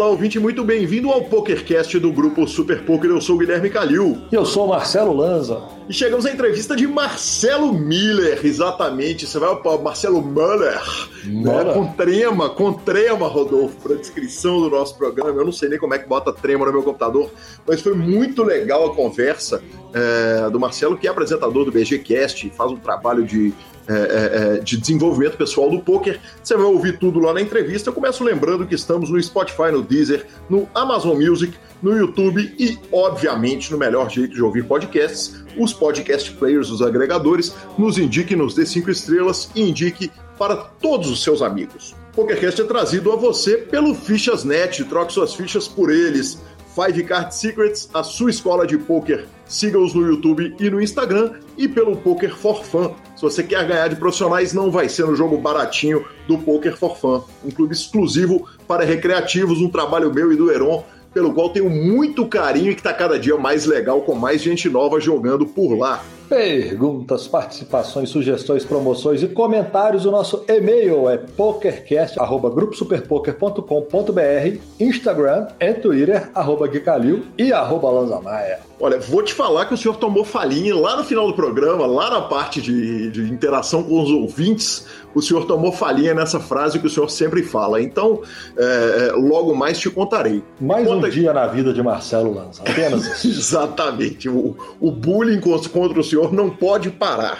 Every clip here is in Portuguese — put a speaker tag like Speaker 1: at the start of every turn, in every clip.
Speaker 1: olá, ouvinte, muito bem-vindo ao PokerCast do grupo Super Poker. Eu sou o Guilherme Calil.
Speaker 2: E eu sou o Marcelo Lanza.
Speaker 1: E chegamos à entrevista de Marcelo Miller, exatamente. Você vai para Marcelo Miller, né? com trema, com trema, Rodolfo, para a descrição do nosso programa. Eu não sei nem como é que bota trema no meu computador, mas foi muito legal a conversa é, do Marcelo, que é apresentador do BGCast, faz um trabalho de é, é, é, de desenvolvimento pessoal do poker. Você vai ouvir tudo lá na entrevista. Eu começo lembrando que estamos no Spotify, no Deezer, no Amazon Music, no YouTube e, obviamente, no melhor jeito de ouvir podcasts, os podcast players, os agregadores. Nos indique, nos dê cinco estrelas e indique para todos os seus amigos. PokerCast é trazido a você pelo Fichas.net. Troque suas fichas por eles. Five Card Secrets, a sua escola de poker. Siga-os no YouTube e no Instagram e pelo Poker for Fun. Se você quer ganhar de profissionais, não vai ser no jogo baratinho do Poker for Fun, um clube exclusivo para recreativos, um trabalho meu e do Heron, pelo qual tenho muito carinho e que está cada dia mais legal, com mais gente nova jogando por lá.
Speaker 2: Perguntas, participações, sugestões, promoções e comentários. O nosso e-mail é pokercast.gruposuperpoker.com.br, Instagram e Twitter, arroba e arroba Lanzamaia.
Speaker 1: Olha, vou te falar que o senhor tomou falinha lá no final do programa, lá na parte de, de interação com os ouvintes, o senhor tomou falinha nessa frase que o senhor sempre fala. Então, é, é logo mais te contarei.
Speaker 2: Mais Conta... um dia na vida de Marcelo Lanza, apenas isso.
Speaker 1: Exatamente. O, o bullying contra o senhor não pode parar.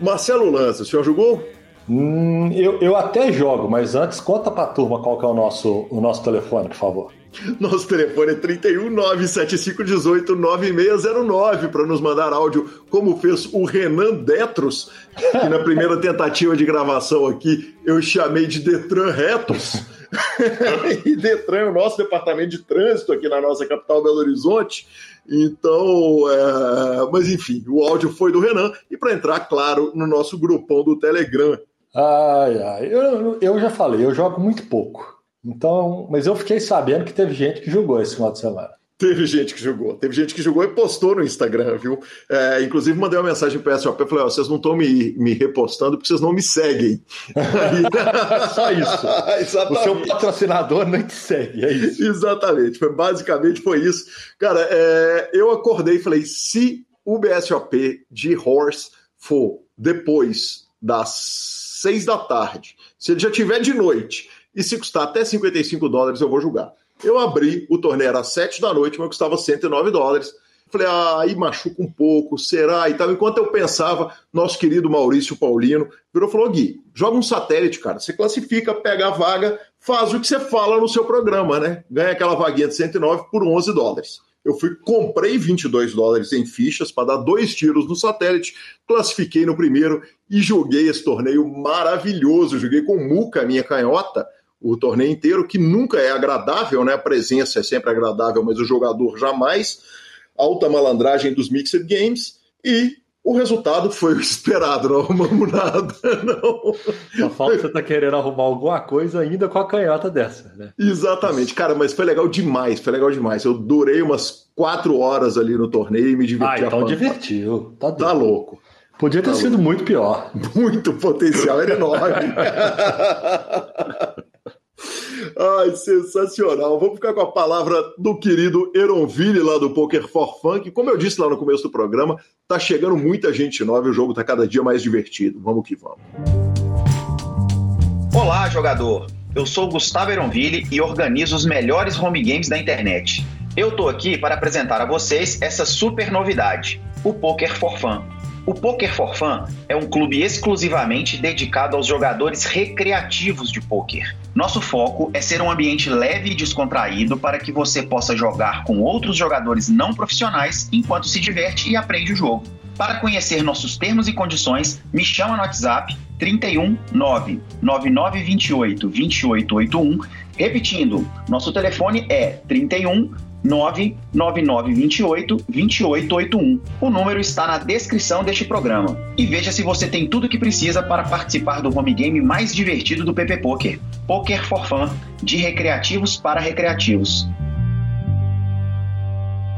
Speaker 1: Marcelo Lanza, o senhor jogou?
Speaker 2: Hum, eu, eu até jogo, mas antes conta pra turma qual que é o nosso, o nosso telefone, por favor.
Speaker 1: Nosso telefone é 31 97518 9609 para nos mandar áudio, como fez o Renan Detros, que na primeira tentativa de gravação aqui eu chamei de Detran Retos. e Detran é o nosso departamento de trânsito aqui na nossa capital Belo Horizonte. Então, é... mas enfim, o áudio foi do Renan. E para entrar, claro, no nosso grupão do Telegram.
Speaker 2: Ai, ai, eu, eu já falei, eu jogo muito pouco. Então, mas eu fiquei sabendo que teve gente que jogou esse final de semana.
Speaker 1: Teve gente que jogou, teve gente que jogou e postou no Instagram, viu? É, inclusive, mandei uma mensagem para o SOP e falei: oh, vocês não estão me, me repostando porque vocês não me seguem.
Speaker 2: Só isso. Exatamente. O seu patrocinador não te segue, é isso.
Speaker 1: Exatamente, foi, basicamente foi isso. Cara, é, eu acordei e falei: se o BSOP de Horse for depois das seis da tarde, se ele já tiver de noite e se custar até 55 dólares, eu vou julgar. Eu abri, o torneio era 7 da noite, mas custava 109 dólares. Falei, ah, aí machuca um pouco, será? E tal. Enquanto eu pensava, nosso querido Maurício Paulino virou e falou: Gui, joga um satélite, cara. Você classifica, pega a vaga, faz o que você fala no seu programa, né? Ganha aquela vaguinha de 109 por 11 dólares. Eu fui, comprei 22 dólares em fichas para dar dois tiros no satélite, classifiquei no primeiro e joguei esse torneio maravilhoso. Joguei com Muca, minha canhota, o torneio inteiro, que nunca é agradável, né? A presença é sempre agradável, mas o jogador jamais. Alta malandragem dos Mixed Games e o resultado foi o esperado, não arrumamos nada, não.
Speaker 2: Só falta você tá querendo arrumar alguma coisa ainda com a canhota dessa, né?
Speaker 1: Exatamente, cara, mas foi legal demais, foi legal demais. Eu durei umas quatro horas ali no torneio e me diverti.
Speaker 2: Ah, então divertiu.
Speaker 1: Tá, tá louco.
Speaker 2: Podia ter tá sido louco. muito pior.
Speaker 1: Muito potencial, era enorme. Ai, sensacional. Vamos ficar com a palavra do querido Eronville lá do Poker for Fun, que, como eu disse lá no começo do programa, tá chegando muita gente nova e o jogo tá cada dia mais divertido. Vamos que vamos.
Speaker 3: Olá, jogador. Eu sou Gustavo Eronville e organizo os melhores home games da internet. Eu tô aqui para apresentar a vocês essa super novidade, o Poker for Fun. O Poker for Fun é um clube exclusivamente dedicado aos jogadores recreativos de poker. Nosso foco é ser um ambiente leve e descontraído para que você possa jogar com outros jogadores não profissionais enquanto se diverte e aprende o jogo. Para conhecer nossos termos e condições, me chama no WhatsApp 31 9928 2881. Repetindo, nosso telefone é 31 99928 2881. O número está na descrição deste programa. E veja se você tem tudo o que precisa para participar do home game mais divertido do PP Poker. Poker for Fun, de recreativos para recreativos.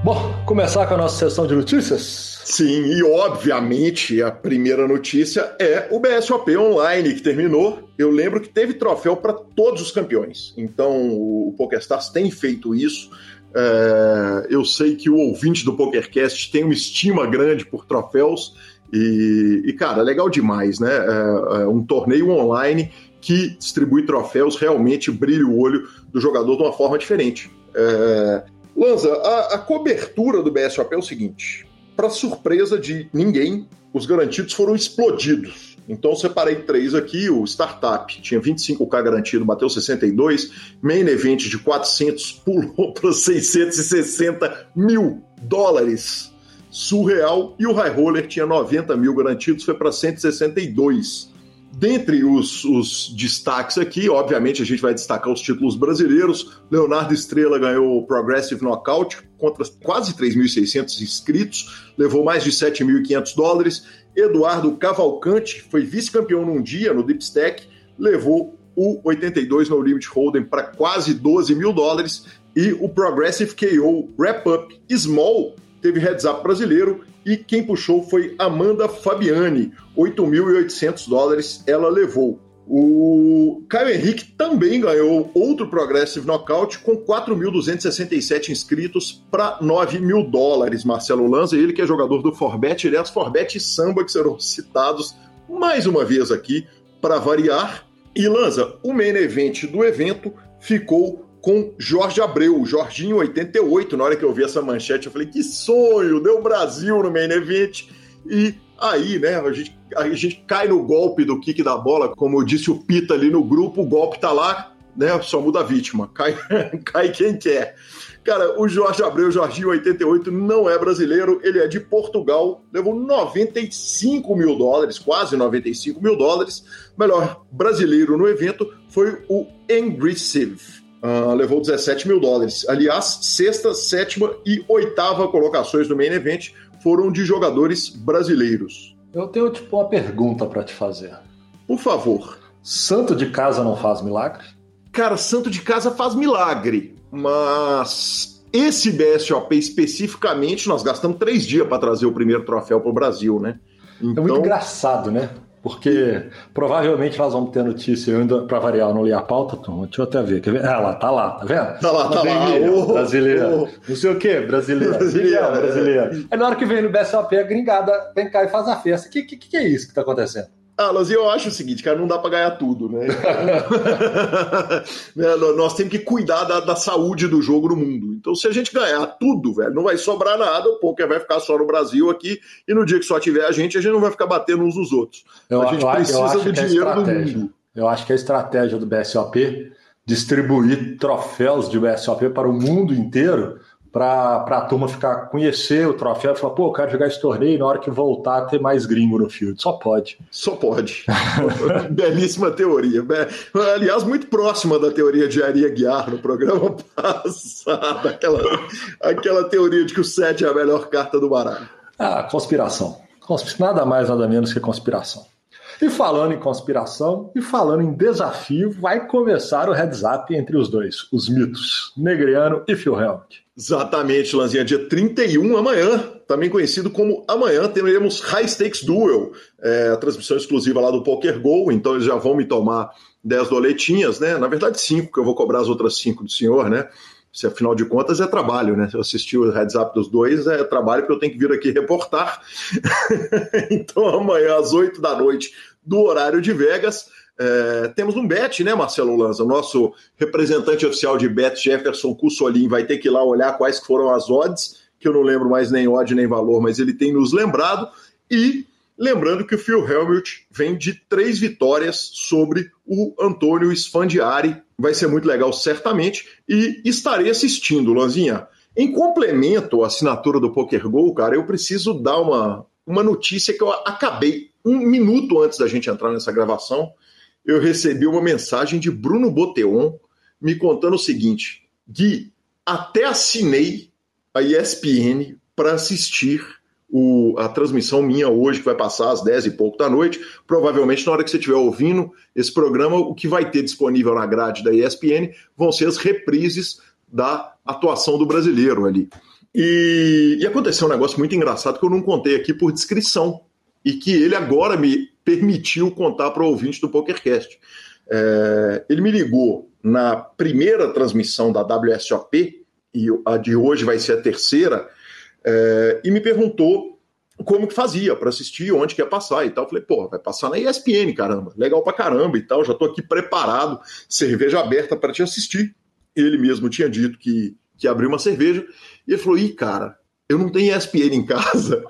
Speaker 2: Bom, começar com a nossa sessão de notícias?
Speaker 1: Sim, e obviamente a primeira notícia é o BSOP Online que terminou. Eu lembro que teve troféu para todos os campeões. Então o PokerStars tem feito isso. É, eu sei que o ouvinte do PokerCast tem uma estima grande por troféus. E, e cara, legal demais, né? É, é um torneio online que distribui troféus realmente brilha o olho do jogador de uma forma diferente. É, Lanza, a, a cobertura do BSOP é o seguinte: para surpresa de ninguém, os garantidos foram explodidos. Então separei três aqui, o Startup tinha 25k garantido, bateu 62, Main Event de 400 pulou para 660 mil dólares, surreal, e o High Roller tinha 90 mil garantidos, foi para 162. Dentre os, os, destaques aqui, obviamente a gente vai destacar os títulos brasileiros. Leonardo Estrela ganhou o Progressive Knockout contra quase 3.600 inscritos, levou mais de 7.500 dólares. Eduardo Cavalcante foi vice-campeão num dia no Deep Stack, levou o 82 no Limit Hold'em para quase 12 mil dólares. E o Progressive KO Wrap Up Small teve heads up brasileiro e quem puxou foi Amanda Fabiani, 8.800 dólares ela levou. O Caio Henrique também ganhou outro Progressive Knockout com 4.267 inscritos para 9 mil dólares. Marcelo Lanza, ele que é jogador do Forbet, aliás, Forbet e Samba que serão citados mais uma vez aqui para variar. E Lanza, o main event do evento ficou com Jorge Abreu, Jorginho 88. Na hora que eu vi essa manchete, eu falei: que sonho! Deu Brasil no main event. E aí, né, a gente, a gente cai no golpe do kick da bola, como eu disse o Pita ali no grupo, o golpe tá lá, né, só muda a vítima, cai, cai quem quer. Cara, o Jorge Abreu, Jorginho 88, não é brasileiro, ele é de Portugal, levou 95 mil dólares, quase 95 mil dólares. Melhor brasileiro no evento foi o Engrisive. Uh, levou 17 mil dólares. Aliás, sexta, sétima e oitava colocações do main event foram de jogadores brasileiros.
Speaker 2: Eu tenho tipo uma pergunta para te fazer.
Speaker 1: Por favor.
Speaker 2: Santo de casa não faz milagre?
Speaker 1: Cara, santo de casa faz milagre, mas esse BSOP especificamente nós gastamos três dias para trazer o primeiro troféu para o Brasil, né?
Speaker 2: Então... É muito então engraçado, né? Porque provavelmente nós vamos ter notícia ainda, para variar, eu não li a pauta, Tom, deixa eu até ver. Quer ver? Ah, lá, tá lá, tá vendo?
Speaker 1: Tá lá, tá lá.
Speaker 2: Oh, brasileira. Oh. Não sei o quê, brasileira. Brasileira. brasileira. É. Aí na hora que vem no BSOP, a gringada vem cá e faz a festa. O que, que, que é isso que tá acontecendo?
Speaker 1: Ah, mas eu acho o seguinte, cara, não dá para ganhar tudo, né? né? Nós temos que cuidar da, da, saúde do jogo no mundo. Então, se a gente ganhar tudo, velho, não vai sobrar nada, o poker vai ficar só no Brasil aqui, e no dia que só tiver a gente, a gente não vai ficar batendo uns nos outros.
Speaker 2: Eu,
Speaker 1: a gente
Speaker 2: eu,
Speaker 1: precisa
Speaker 2: eu
Speaker 1: do dinheiro do mundo.
Speaker 2: Eu acho que a estratégia do BSOP distribuir troféus de BSOP para o mundo inteiro para a turma ficar conhecer o troféu e falar, pô, eu quero jogar esse torneio na hora que voltar ter mais gringo no field. Só pode.
Speaker 1: Só pode. Belíssima teoria. Aliás, muito próxima da teoria de Aria Guiar no programa passado. Aquela, aquela teoria de que o 7 é a melhor carta do baralho.
Speaker 2: Ah, conspiração. Nada mais, nada menos que conspiração. E falando em conspiração e falando em desafio, vai começar o heads up entre os dois, os mitos, Negreano e Phil Helmut.
Speaker 1: Exatamente, Lanzinha. Dia 31, amanhã, também conhecido como amanhã, teremos High Stakes Duel, é, a transmissão exclusiva lá do Poker Go, então eles já vão me tomar 10 doletinhas, né? Na verdade, 5, que eu vou cobrar as outras 5 do senhor, né? Se afinal de contas é trabalho, né? Se eu assistir o heads up dos dois, é trabalho porque eu tenho que vir aqui reportar. então, amanhã, às 8 da noite, do horário de Vegas. É, temos um bet, né, Marcelo Lanza? Nosso representante oficial de bet, Jefferson Cussolim, vai ter que ir lá olhar quais foram as odds, que eu não lembro mais nem odd nem valor, mas ele tem nos lembrado. E lembrando que o Phil Helmut vem de três vitórias sobre o Antônio Sfandiari. Vai ser muito legal, certamente. E estarei assistindo, Lanzinha. Em complemento à assinatura do Poker Go, cara, eu preciso dar uma, uma notícia que eu acabei um minuto antes da gente entrar nessa gravação, eu recebi uma mensagem de Bruno Boteon me contando o seguinte: Gui, até assinei a ESPN para assistir o, a transmissão minha hoje, que vai passar às 10 e pouco da noite. Provavelmente, na hora que você estiver ouvindo esse programa, o que vai ter disponível na grade da ESPN vão ser as reprises da atuação do brasileiro ali. E, e aconteceu um negócio muito engraçado que eu não contei aqui por descrição e que ele agora me permitiu contar para o ouvinte do PokerCast. É, ele me ligou na primeira transmissão da WSOP, e a de hoje vai ser a terceira, é, e me perguntou como que fazia para assistir, onde que ia passar e tal. Eu falei, pô, vai passar na ESPN, caramba, legal pra caramba e tal, já tô aqui preparado, cerveja aberta para te assistir. Ele mesmo tinha dito que, que abriu uma cerveja, e ele falou, ih, cara, eu não tenho ESPN em casa.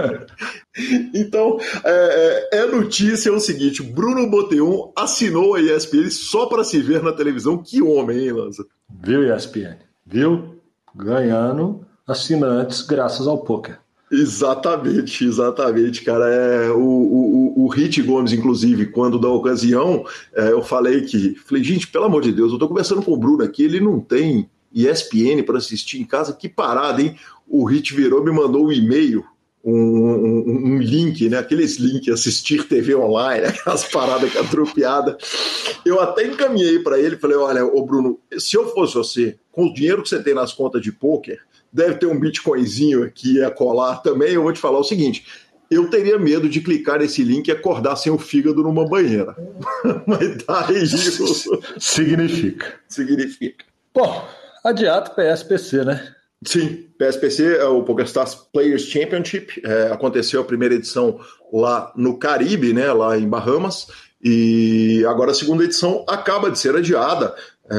Speaker 1: então, é, é, é, notícia é o seguinte: Bruno Boteon assinou a ESPN só para se ver na televisão. Que homem, hein, Lanza?
Speaker 2: Viu, ESPN? Viu? Ganhando assinantes graças ao poker.
Speaker 1: Exatamente, exatamente, cara. É, o, o, o Hit Gomes, inclusive, quando da ocasião, é, eu falei que. Falei, gente, pelo amor de Deus, eu tô conversando com o Bruno aqui, ele não tem ESPN para assistir em casa. Que parada, hein? O Hit virou, me mandou um e-mail, um, um, um, link, né? Aqueles links assistir TV online, aquelas paradas que atropiada. Eu até encaminhei para ele, falei: olha, ô Bruno, se eu fosse você, com o dinheiro que você tem nas contas de poker, deve ter um bitcoinzinho aqui a colar também. Eu vou te falar o seguinte: eu teria medo de clicar nesse link e acordar sem o fígado numa banheira. Mas daí isso
Speaker 2: significa.
Speaker 1: Significa.
Speaker 2: Bom, Adiado PSPC, né?
Speaker 1: Sim, PSPC é o PokerStars Players Championship. É, aconteceu a primeira edição lá no Caribe, né, lá em Bahamas, e agora a segunda edição acaba de ser adiada. É,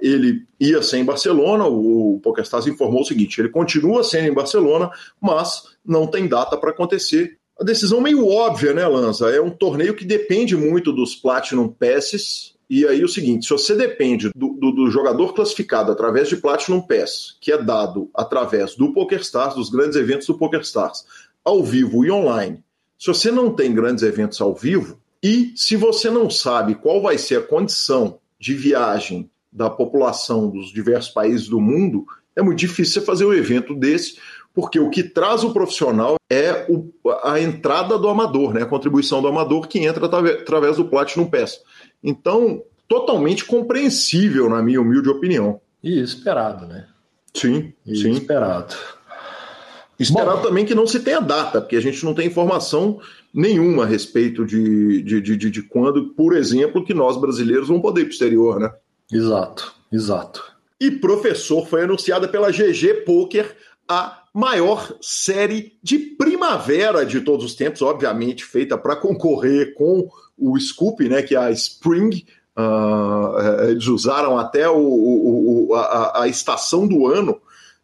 Speaker 1: ele ia ser em Barcelona, o PokerStars informou o seguinte: ele continua sendo em Barcelona, mas não tem data para acontecer. A decisão meio óbvia, né, Lanza? É um torneio que depende muito dos Platinum Passes, e aí o seguinte, se você depende do, do, do, jogador classificado através de Platinum Pass, que é dado através do PokerStars, dos grandes eventos do PokerStars, ao vivo e online, se você não tem grandes eventos ao vivo, e se você não sabe qual vai ser a condição de viagem da população dos diversos países do mundo, é muito difícil você fazer um evento desse, porque o que traz o profissional é o, a entrada do amador, né? a contribuição do amador que entra através do Platinum Pass. Então, totalmente compreensível, na minha humilde opinião.
Speaker 2: E esperado, né?
Speaker 1: Sim, e sim.
Speaker 2: Esperado.
Speaker 1: Esperado Bom, também que não se tenha data, porque a gente não tem informação nenhuma a respeito de, de, de, de, quando, por exemplo, que nós brasileiros vamos poder ir para o exterior, né?
Speaker 2: Exato, exato.
Speaker 1: E professor foi anunciada pela GG Poker a maior série de primavera de todos os tempos, obviamente feita para concorrer com o Scoop, né, que é a Spring. Uh, eles usaram até o, o, a, a, estação do ano.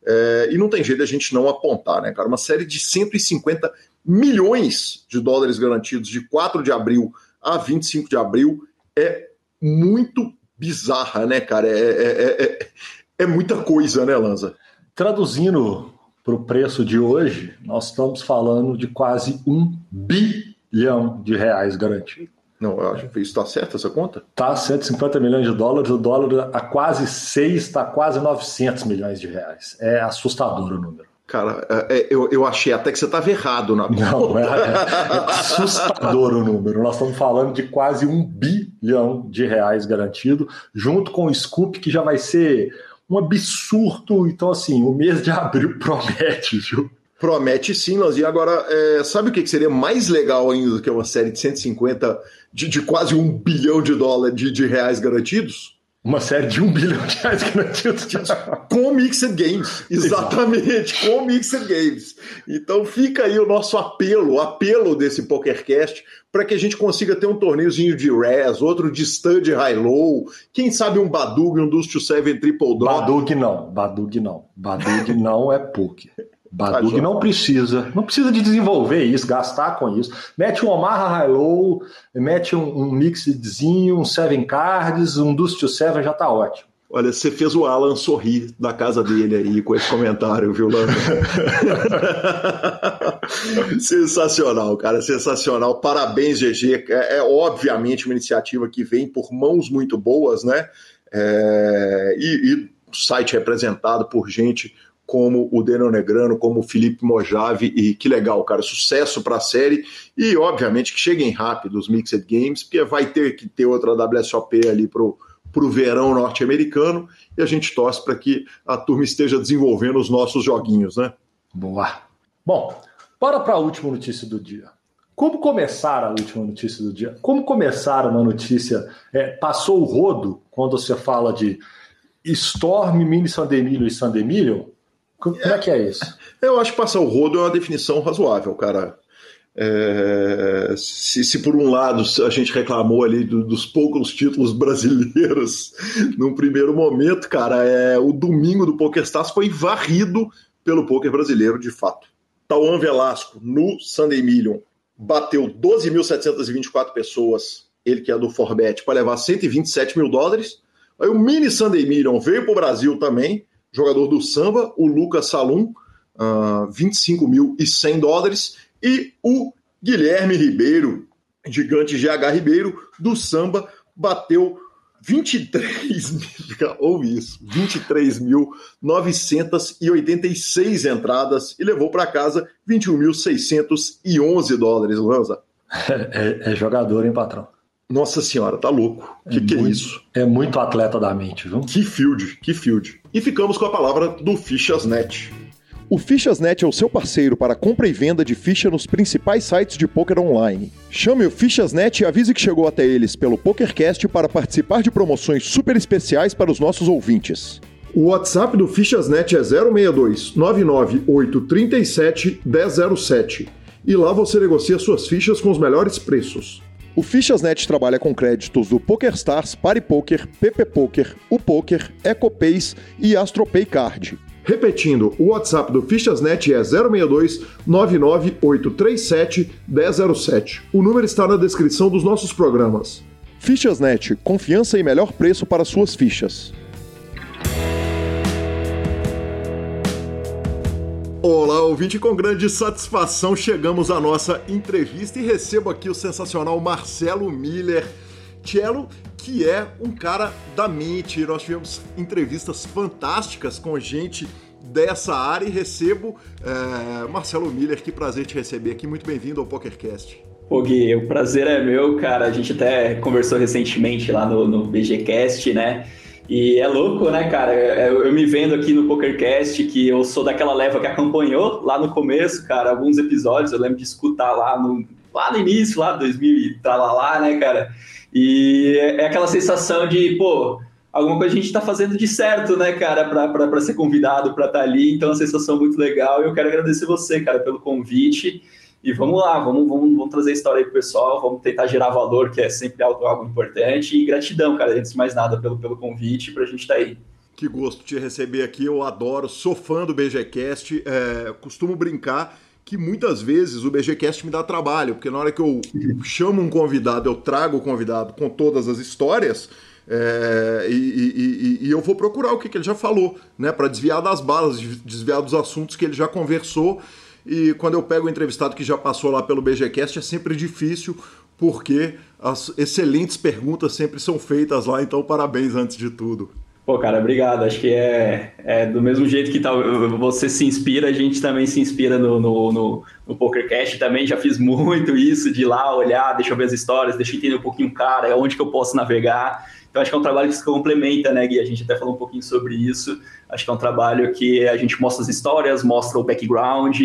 Speaker 1: É, e não tem jeito a gente não apontar, né, cara? Uma série de 150 milhões de dólares garantidos de 4 de abril a 25 de abril é muito bizarra, né, cara? É, é, é, é muita coisa, né, Lanza?
Speaker 2: Traduzindo para o preço de hoje, nós estamos falando de quase um bilhão de reais garantido.
Speaker 1: Não, eu acho que isso está certo, essa conta?
Speaker 2: Tá, 150 milhões de dólares, o dólar a quase 6 está quase 900 milhões de reais. É assustador o número.
Speaker 1: Cara, é, é, eu, eu achei até que você estava errado na conta. Não, é,
Speaker 2: é, assustador o número. Nós estamos falando de quase um bilhão de reais garantido, junto com o Scoop, que já vai ser um absurdo. Então, assim, o mês de abril promete, viu?
Speaker 1: Promete sim, Lanzinho. Agora, é, sabe o que seria mais legal ainda do que uma série de 150, de, de quase um bilhão de dólares, de, de reais garantidos?
Speaker 2: Uma série de um bilhão de reais garantidos.
Speaker 1: com Mixed Games, exatamente, com Mixed Games. Então fica aí o nosso apelo, o apelo desse PokerCast, para que a gente consiga ter um torneiozinho de Res, outro de Stud High-Low, quem sabe um Badug, um Dust to Seven Triple Drop.
Speaker 2: Badug não, Badug não. Badug não é poker. Badug não precisa, não precisa de desenvolver isso, gastar com isso. Mete um Omaha High-Low, mete um, um mixedzinho, um Seven Cards, um Dust to Seven, já tá ótimo.
Speaker 1: Olha, você fez o Alan sorrir da casa dele aí com esse comentário, viu, Lando? sensacional, cara, sensacional. Parabéns, GG. É, é, obviamente uma iniciativa que vem por mãos muito boas, né? É, e, e o site representado por gente como o Daniel Negrano, como o Felipe Mojave, e que legal, cara, sucesso para a série, e obviamente que cheguem rápido os Mixed Games, porque vai ter que ter outra WSOP ali pro, para o verão norte-americano e a gente torce para que a turma esteja desenvolvendo os nossos joguinhos, né?
Speaker 2: Boa. Bom, bora para a última notícia do dia. Como começar a última notícia do dia? Como começar uma notícia? É, passou o rodo quando você fala de Storm, Mini Sandemilho e Sandemilho? Como é, é que é isso?
Speaker 1: Eu acho que passar o rodo é uma definição razoável, cara. É, se, se, por um lado a gente reclamou ali do, dos poucos títulos brasileiros num primeiro momento, cara, é, o domingo do PokerStars foi varrido pelo poker brasileiro de fato. Tauan Velasco no Sunday Million bateu 12.724 pessoas, ele que é do Forbet, para levar 127 mil dólares. Aí o Mini Sunday Million veio para o Brasil também, jogador do samba, o Lucas Salum, uh, 25.100 dólares. E o Guilherme Ribeiro, gigante GH Ribeiro, do samba, bateu 23 mil, ou isso, 23.986 entradas e levou para casa 21.611 dólares, Lanza.
Speaker 2: É, é, jogador, hein, patrão?
Speaker 1: Nossa senhora, tá louco. O que, é que
Speaker 2: muito,
Speaker 1: é isso?
Speaker 2: É muito atleta da mente, viu?
Speaker 1: Que field, que field. E ficamos com a palavra do Fichasnet.
Speaker 4: O Fichasnet é o seu parceiro para compra e venda de ficha nos principais sites de poker online. Chame o Fichasnet e avise que chegou até eles pelo PokerCast para participar de promoções super especiais para os nossos ouvintes.
Speaker 1: O WhatsApp do Fichasnet é 062 99837 1007 e lá você negocia suas fichas com os melhores preços.
Speaker 4: O Fichasnet trabalha com créditos do PokerStars, PariPoker, PP Poker, o Poker, EcoPays e AstroPay Card.
Speaker 1: Repetindo, o WhatsApp do Fichasnet é 062 99837 1007. O número está na descrição dos nossos programas.
Speaker 4: Fichasnet, confiança e melhor preço para suas fichas.
Speaker 1: Olá, ouvinte, com grande satisfação chegamos à nossa entrevista e recebo aqui o sensacional Marcelo Miller. Cello, que é um cara da mente. Nós tivemos entrevistas fantásticas com gente dessa área e recebo é, Marcelo Miller. Que prazer te receber aqui. Muito bem-vindo ao PokerCast.
Speaker 5: Pô, Gui, o prazer é meu, cara. A gente até conversou recentemente lá no, no BGCast, né? E é louco, né, cara? Eu, eu, me vendo aqui no PokerCast, que eu sou daquela leva que acompanhou lá no começo, cara, alguns episódios. Eu lembro de escutar lá no, lá no início, lá 2000 e lá, né, cara? E é, é aquela sensação de, pô, alguma coisa a gente está fazendo de certo, né, cara, para ser convidado, para estar tá ali. Então, é uma sensação muito legal. E eu quero agradecer você, cara, pelo convite. E vamos lá, vamos, vamos, vamos trazer história aí pro pessoal, vamos tentar gerar valor, que é sempre algo, algo importante. E gratidão, cara, antes de mais nada, pelo, pelo convite, para a gente estar tá aí.
Speaker 1: Que gosto de te receber aqui, eu adoro, sou fã do BGCast, é, costumo brincar que muitas vezes o BGCast me dá trabalho, porque na hora que eu chamo um convidado, eu trago o convidado com todas as histórias, é, e, e, e, eu vou procurar o que, que ele já falou, né, para desviar das balas, desviar dos assuntos que ele já conversou. E quando eu pego o entrevistado que já passou lá pelo BGCast, é sempre difícil, porque as excelentes perguntas sempre são feitas lá, então parabéns antes de tudo.
Speaker 5: Pô, cara, obrigado. Acho que é, é do mesmo jeito que tá, você se inspira, a gente também se inspira no, no, no, no PokerCast. Também já fiz muito isso, de ir lá olhar, deixa eu ver as histórias, deixa eu entender um pouquinho o cara, onde que eu posso navegar. Então, acho que é um trabalho que se complementa, né, Gui? A gente até falou um pouquinho sobre isso. Acho que é um trabalho que a gente mostra as histórias, mostra o background,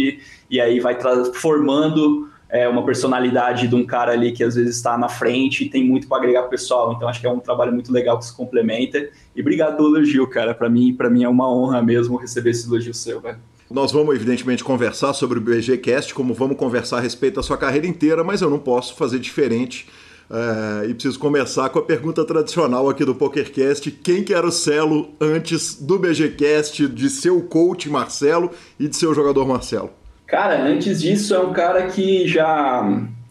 Speaker 5: e aí vai formando é, uma personalidade de um cara ali que às vezes está na frente e tem muito para agregar pessoal. Então acho que é um trabalho muito legal que se complementa. E obrigado pelo elogio, cara. Para mim, para mim é uma honra mesmo receber esse elogio seu, velho.
Speaker 1: Nós vamos, evidentemente, conversar sobre o BGCast, como vamos conversar a respeito da sua carreira inteira, mas eu não posso fazer diferente. É, e preciso começar com a pergunta tradicional aqui do PokerCast: quem que era o Celo antes do BGCast, de seu coach Marcelo e de seu jogador Marcelo?
Speaker 5: Cara, antes disso é um cara que já,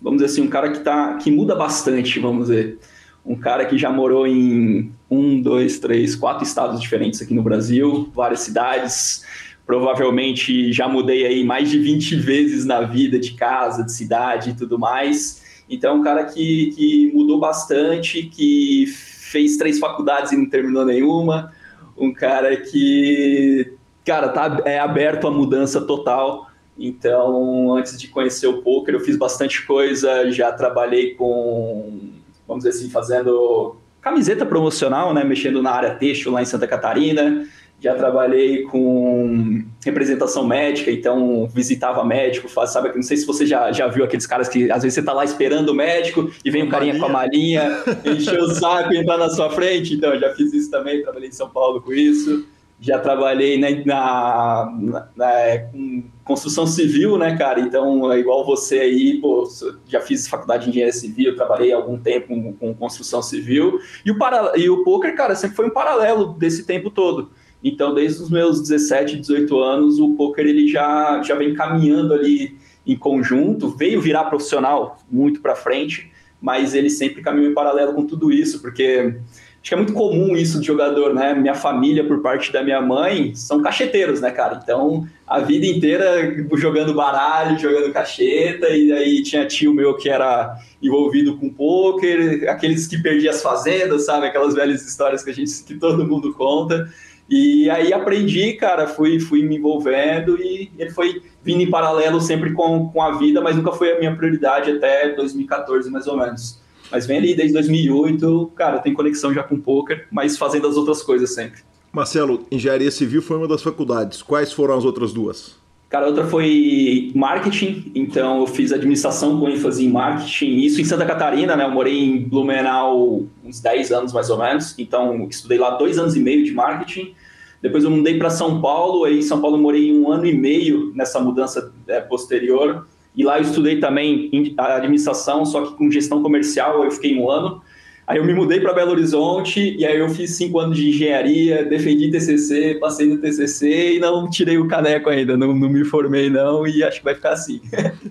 Speaker 5: vamos dizer assim, um cara que, tá, que muda bastante, vamos dizer. Um cara que já morou em um, dois, três, quatro estados diferentes aqui no Brasil, várias cidades. Provavelmente já mudei aí mais de 20 vezes na vida de casa, de cidade e tudo mais. Então, um cara que, que mudou bastante, que fez três faculdades e não terminou nenhuma. Um cara que, cara, tá, é aberto à mudança total então, antes de conhecer o poker, eu fiz bastante coisa, já trabalhei com, vamos dizer assim, fazendo camiseta promocional, né? Mexendo na área têxtil lá em Santa Catarina. Já trabalhei com representação médica, então visitava médico, sabe? Não sei se você já, já viu aqueles caras que às vezes você tá lá esperando o médico e vem um carinha com a malinha, encher o saco e entrar na sua frente. Então, já fiz isso também, trabalhei em São Paulo com isso já trabalhei na, na, na, na, é, com construção civil, né, cara? Então, é igual você aí, pô, já fiz faculdade de engenharia civil, trabalhei algum tempo com, com construção civil. E o, para, e o poker, cara, sempre foi um paralelo desse tempo todo. Então, desde os meus 17, 18 anos, o poker ele já, já vem caminhando ali em conjunto, veio virar profissional muito para frente, mas ele sempre caminhou em paralelo com tudo isso, porque Acho que é muito comum isso de jogador, né? Minha família, por parte da minha mãe, são cacheteiros, né, cara? Então, a vida inteira jogando baralho, jogando cacheta, e aí tinha tio meu que era envolvido com poker, aqueles que perdiam as fazendas, sabe? Aquelas velhas histórias que a gente que todo mundo conta. E aí aprendi, cara, fui, fui me envolvendo e ele foi vindo em paralelo sempre com, com a vida, mas nunca foi a minha prioridade até 2014, mais ou menos. Mas vem ali desde 2008, cara, tem conexão já com poker, mas fazendo as outras coisas sempre.
Speaker 1: Marcelo, engenharia civil foi uma das faculdades. Quais foram as outras duas?
Speaker 5: Cara, outra foi marketing, então eu fiz administração com ênfase em marketing, isso em Santa Catarina, né? Eu morei em Blumenau uns 10 anos mais ou menos, então estudei lá dois anos e meio de marketing. Depois eu mudei para São Paulo, aí em São Paulo eu morei um ano e meio nessa mudança é, posterior. E lá eu estudei também administração, só que com gestão comercial, eu fiquei um ano. Aí eu me mudei para Belo Horizonte e aí eu fiz cinco anos de engenharia, defendi TCC, passei no TCC e não tirei o caneco ainda, não, não me formei não e acho que vai ficar assim.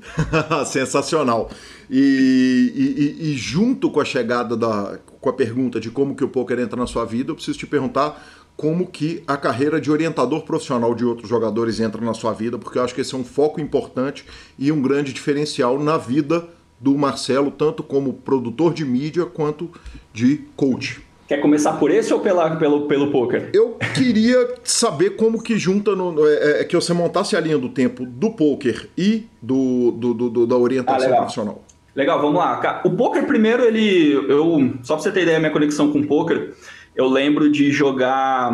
Speaker 1: Sensacional. E, e, e, junto com a chegada da, com a pergunta de como que o poker entra na sua vida, eu preciso te perguntar como que a carreira de orientador profissional de outros jogadores entra na sua vida, porque eu acho que esse é um foco importante e um grande diferencial na vida do Marcelo, tanto como produtor de mídia quanto de coach.
Speaker 5: Quer começar por esse ou pela, pelo, pelo poker?
Speaker 1: Eu queria saber como que junta no, é, é, que você montasse a linha do tempo do poker e do, do, do da orientação ah, profissional.
Speaker 5: Legal, vamos lá. O poker primeiro, ele. Eu, só pra você ter ideia, minha conexão com o poker. Eu lembro de jogar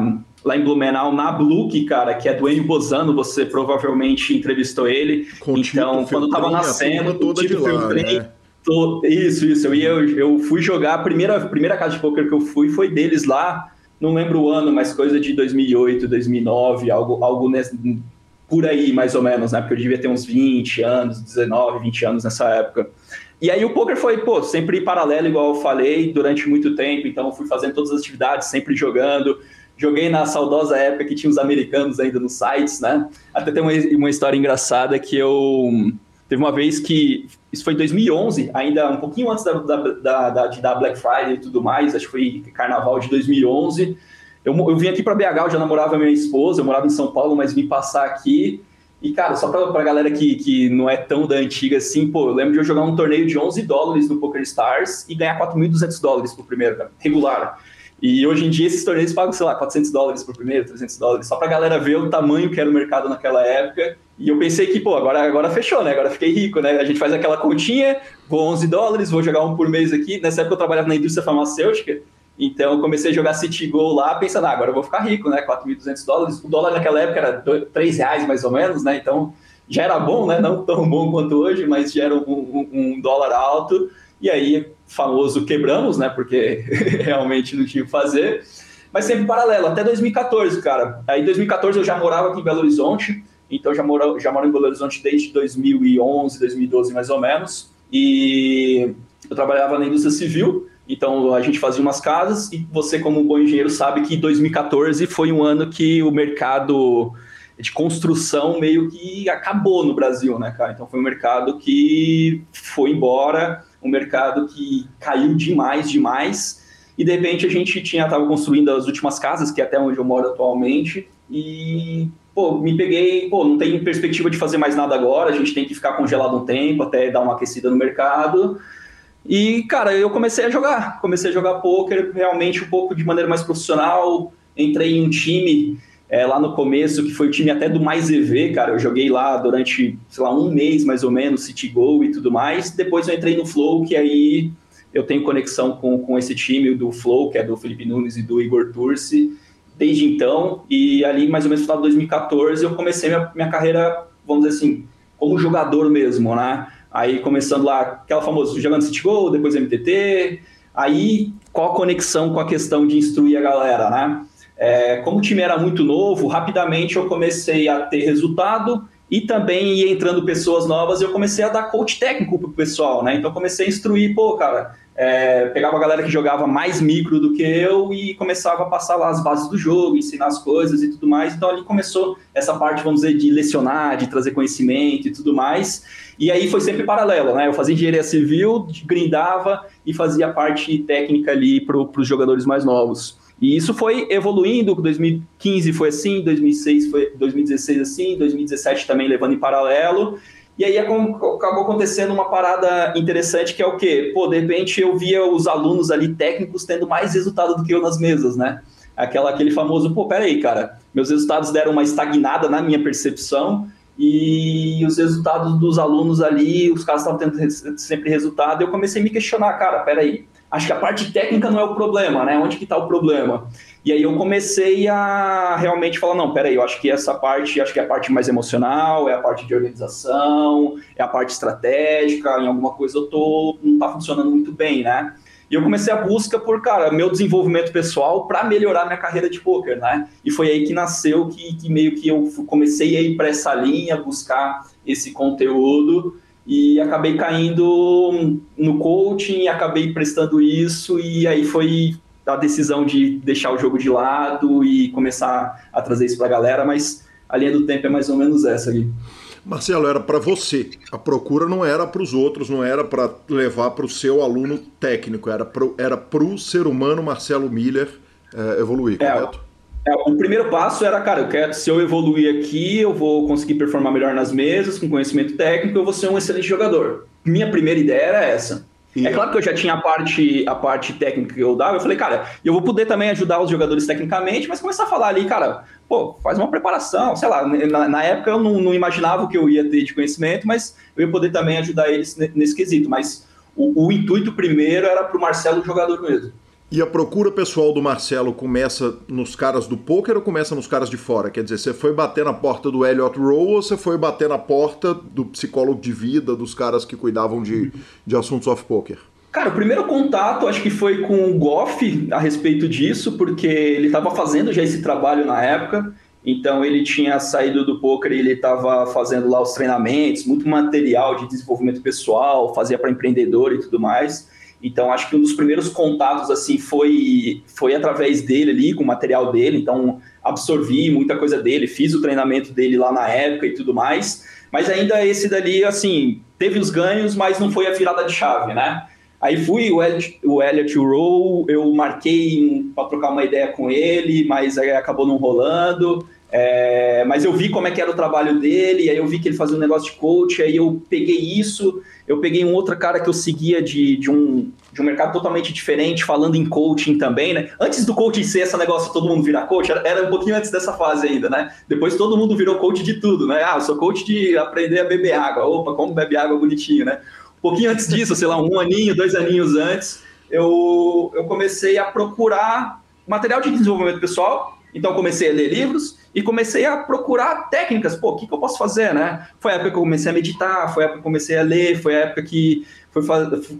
Speaker 5: lá em Blumenau na Bluke, cara, que é do Enio Bozano, você provavelmente entrevistou ele. Com então, quando tava nascendo,
Speaker 1: toda de lá, né?
Speaker 5: Isso, isso. Eu, ia, eu fui jogar, a primeira, primeira casa de poker que eu fui foi deles lá, não lembro o ano, mas coisa de 2008, 2009, algo, algo nesse, por aí, mais ou menos, né? Porque eu devia ter uns 20 anos, 19, 20 anos nessa época. E aí o poker foi, pô, sempre paralelo, igual eu falei, durante muito tempo. Então fui fazendo todas as atividades, sempre jogando. Joguei na saudosa época que tinha os americanos ainda nos sites, né? Até tem uma, uma história engraçada que eu... Teve uma vez que... Isso foi em 2011, ainda um pouquinho antes da, da, da, Black Friday e tudo mais. Acho que foi carnaval de 2011. Eu, eu vim aqui para BH, eu já namorava minha esposa. Eu morava em São Paulo, mas vim passar aqui. E, cara, só pra, pra galera que, que não é tão da antiga assim, pô, eu lembro de eu jogar um torneio de 11 dólares no Poker Stars e ganhar 4.200 dólares por primeiro, cara, regular. E hoje em dia esses torneios pagam, sei lá, 400 dólares por primeiro, 300 dólares, só pra galera ver o tamanho que era o mercado naquela época. E eu pensei que, pô, agora, agora fechou, né? Agora fiquei rico, né? A gente faz aquela continha, vou 11 dólares, vou jogar um por mês aqui. Nessa época eu trabalhava na indústria farmacêutica, então eu comecei a jogar City Go lá, pensando, ah, agora eu vou ficar rico, né? 4.200 dólares. O dólar naquela época era 3 reais mais ou menos, né? Então já era bom, né? Não tão bom quanto hoje, mas já era um, um, um dólar alto. E aí, famoso quebramos, né? Porque realmente não tinha o que fazer. Mas sempre paralelo, até 2014, cara. Aí em 2014 eu já morava aqui em Belo Horizonte, então já moro, já moro em Belo Horizonte desde 2011, 2012 mais ou menos. E eu trabalhava na indústria civil, então a gente fazia umas casas e você, como um bom engenheiro, sabe que 2014 foi um ano que o mercado de construção meio que acabou no Brasil, né, cara? Então foi um mercado que foi embora, um mercado que caiu demais, demais. E de repente a gente tinha tava construindo as últimas casas, que é até onde eu moro atualmente, e pô, me peguei, pô, não tem perspectiva de fazer mais nada agora, a gente tem que ficar congelado um tempo até dar uma aquecida no mercado. E, cara, eu comecei a jogar. Comecei a jogar poker realmente um pouco de maneira mais profissional. Entrei em um time é, lá no começo, que foi o time até do Mais EV, cara. Eu joguei lá durante, sei lá, um mês mais ou menos, City Go e tudo mais. Depois eu entrei no Flow, que aí eu tenho conexão com, com esse time do Flow, que é do Felipe Nunes e do Igor Turci, desde então, e ali mais ou menos no final de 2014 eu comecei minha, minha carreira, vamos dizer assim, como jogador mesmo, né? Aí começando lá, aquela famosa, jogando City Goal, depois MTT, aí qual a conexão com a questão de instruir a galera, né? É, como o time era muito novo, rapidamente eu comecei a ter resultado e também ia entrando pessoas novas, eu comecei a dar coach técnico pro pessoal, né? Então comecei a instruir, pô, cara, é, pegava a galera que jogava mais micro do que eu e começava a passar lá as bases do jogo, ensinar as coisas e tudo mais. Então ali começou essa parte, vamos dizer, de lecionar, de trazer conhecimento e tudo mais. E aí foi sempre paralelo, né? Eu fazia engenharia civil, grindava e fazia a parte técnica ali para os jogadores mais novos. E isso foi evoluindo, 2015 foi assim, 2006 foi 2016 assim, 2017 também levando em paralelo. E aí acabou acontecendo uma parada interessante que é o quê? Pô, de repente eu via os alunos ali técnicos tendo mais resultado do que eu nas mesas, né? Aquela, aquele famoso, pô, peraí, cara, meus resultados deram uma estagnada na minha percepção e os resultados dos alunos ali, os caras estavam tendo sempre resultado, eu comecei a me questionar, cara, peraí, acho que a parte técnica não é o problema, né? Onde que está o problema? E aí eu comecei a realmente falar, não, peraí, eu acho que essa parte, acho que é a parte mais emocional, é a parte de organização, é a parte estratégica, em alguma coisa eu tô, não está funcionando muito bem, né? E eu comecei a busca por, cara, meu desenvolvimento pessoal para melhorar minha carreira de poker, né? E foi aí que nasceu que, que meio que eu comecei a ir para essa linha, buscar esse conteúdo e acabei caindo no coaching, acabei prestando isso e aí foi a decisão de deixar o jogo de lado e começar a trazer isso para a galera, mas a linha do tempo é mais ou menos essa ali.
Speaker 1: Marcelo, era para você. A procura não era para os outros, não era para levar para o seu aluno técnico, era para era o ser humano Marcelo Miller é, evoluir, é, correto?
Speaker 5: É, o primeiro passo era, cara, eu quero, se eu evoluir aqui, eu vou conseguir performar melhor nas mesas, com conhecimento técnico, eu vou ser um excelente jogador. Minha primeira ideia era essa. É claro que eu já tinha a parte, a parte técnica que eu dava. Eu falei, cara, eu vou poder também ajudar os jogadores tecnicamente, mas começar a falar ali, cara, pô, faz uma preparação, sei lá. Na, na época eu não, não, imaginava o que eu ia ter de conhecimento, mas eu ia poder também ajudar eles nesse quesito. Mas o, o intuito primeiro era para o Marcelo jogador mesmo.
Speaker 1: E a procura pessoal do Marcelo começa nos caras do poker ou começa nos caras de fora? Quer dizer, você foi bater na porta do Elliot Rowe ou você foi bater na porta do psicólogo de vida, dos caras que cuidavam de, de assuntos off-poker?
Speaker 5: Cara, o primeiro contato acho que foi com o Goff a respeito disso, porque ele estava fazendo já esse trabalho na época. Então ele tinha saído do poker e ele estava fazendo lá os treinamentos, muito material de desenvolvimento pessoal, fazia para empreendedor e tudo mais. Então, acho que um dos primeiros contatos, assim, foi, foi através dele ali, com o material dele. Então, absorvi muita coisa dele, fiz o treinamento dele lá na época e tudo mais. Mas ainda esse dali, assim, teve os ganhos, mas não foi a virada de chave, né? Aí fui, o Elliot, o Elliot Rowe, eu marquei para trocar uma ideia com ele, mas acabou não rolando. É, mas eu vi como é que era o trabalho dele, aí eu vi que ele fazia um negócio de coach, aí eu peguei isso, eu peguei um outro cara que eu seguia de, de, um, de um mercado totalmente diferente, falando em coaching também, né? Antes do coaching ser esse negócio todo mundo virar coach, era, era, um pouquinho antes dessa fase ainda, né? Depois todo mundo virou coach de tudo, né? Ah, eu sou coach de aprender a beber água. Opa, como bebe água bonitinho, né? Um pouquinho antes disso, sei lá, um aninho, dois aninhos antes, eu, eu comecei a procurar material de desenvolvimento pessoal, então comecei a ler livros, e comecei a procurar técnicas. Pô, o que, que, eu posso fazer, né? Foi a época que eu comecei a meditar, foi a época que eu comecei a ler, foi a época que fui,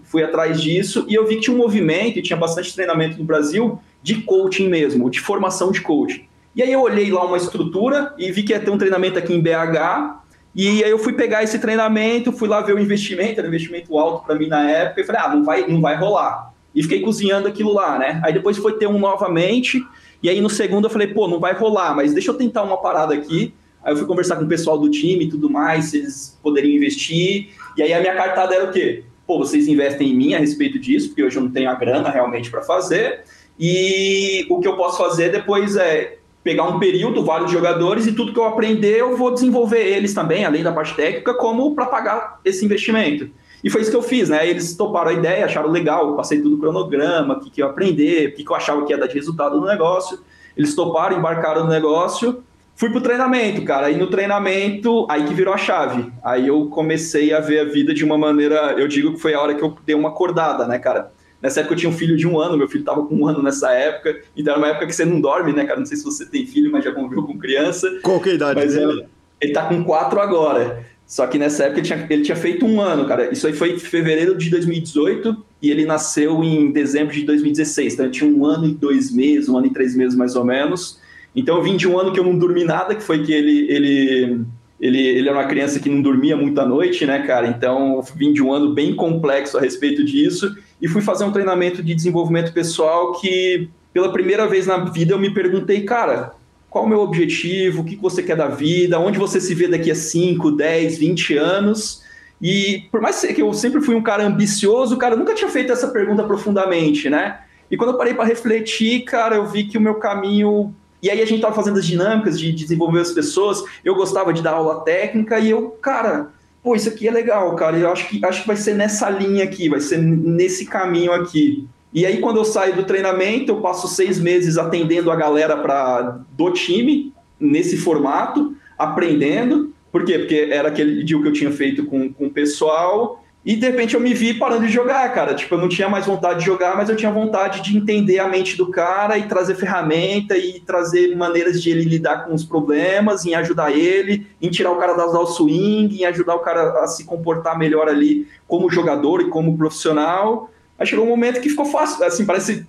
Speaker 5: fui atrás disso e eu vi que tinha um movimento e tinha bastante treinamento no Brasil de coaching mesmo, de formação de coaching. E aí eu olhei lá uma estrutura e vi que ia ter um treinamento aqui em BH. E aí eu fui pegar esse treinamento, fui lá ver o investimento, era um investimento alto para mim na época, e falei, ah, não vai, não vai rolar. E fiquei cozinhando aquilo lá, né? Aí depois foi ter um novamente, e aí no segundo eu falei, pô, não vai rolar, mas deixa eu tentar uma parada aqui. Aí eu fui conversar com o pessoal do time e tudo mais, se eles poderiam investir. E aí a minha cartada era o quê? Pô, vocês investem em mim a respeito disso, porque hoje eu não tenho a grana realmente para fazer. E o que eu posso fazer depois é pegar um período, vários jogadores, e tudo que eu aprender eu vou desenvolver eles também, além da parte técnica, como para pagar esse investimento. E foi isso que eu fiz, né? Eles toparam a ideia, acharam legal, passei tudo o cronograma, o que, que eu ia aprender, o que, que eu achava que ia dar de resultado no negócio. Eles toparam, embarcaram no negócio. Fui pro treinamento, cara. E no treinamento, aí que virou a chave. Aí eu comecei a ver a vida de uma maneira. Eu digo que foi a hora que eu dei uma acordada, né, cara? Nessa época eu tinha um filho de um ano, meu filho estava com um ano nessa época, então era uma época que você não dorme, né, cara? Não sei se você tem filho, mas já conviveu com criança.
Speaker 1: Qual que é a idade
Speaker 5: mas
Speaker 1: dele?
Speaker 5: Ele, ele tá com quatro agora. Só que nessa época ele tinha, ele tinha feito um ano, cara. Isso aí foi em fevereiro de 2018 e ele nasceu em dezembro de 2016. Então ele tinha um ano e dois meses, um ano e três meses mais ou menos. Então eu vim de um ano que eu não dormi nada, que foi que ele, ele, ele, ele era uma criança que não dormia muito à noite, né, cara? Então eu vim de um ano bem complexo a respeito disso e fui fazer um treinamento de desenvolvimento pessoal que pela primeira vez na vida eu me perguntei, cara, qual o meu objetivo, o que você quer da vida, onde você se vê daqui a 5, 10, 20 anos. E por mais que eu sempre fui um cara ambicioso, cara, eu nunca tinha feito essa pergunta profundamente, né? E quando eu parei para refletir, cara, eu vi que o meu caminho. E aí a gente tava fazendo as dinâmicas de desenvolver as pessoas, eu gostava de dar aula técnica e eu, cara, pô, isso aqui é legal, cara, eu acho que, acho que vai ser nessa linha aqui, vai ser nesse caminho aqui. E aí, quando eu saio do treinamento, eu passo seis meses atendendo a galera pra, do time, nesse formato, aprendendo. Por quê? Porque era aquele dia que eu tinha feito com, com o pessoal. E de repente eu me vi parando de jogar, cara. Tipo, eu não tinha mais vontade de jogar, mas eu tinha vontade de entender a mente do cara e trazer ferramenta e trazer maneiras de ele lidar com os problemas, em ajudar ele, em tirar o cara das ao swing, em ajudar o cara a se comportar melhor ali como jogador e como profissional. Aí chegou um momento que ficou fácil, assim, parece.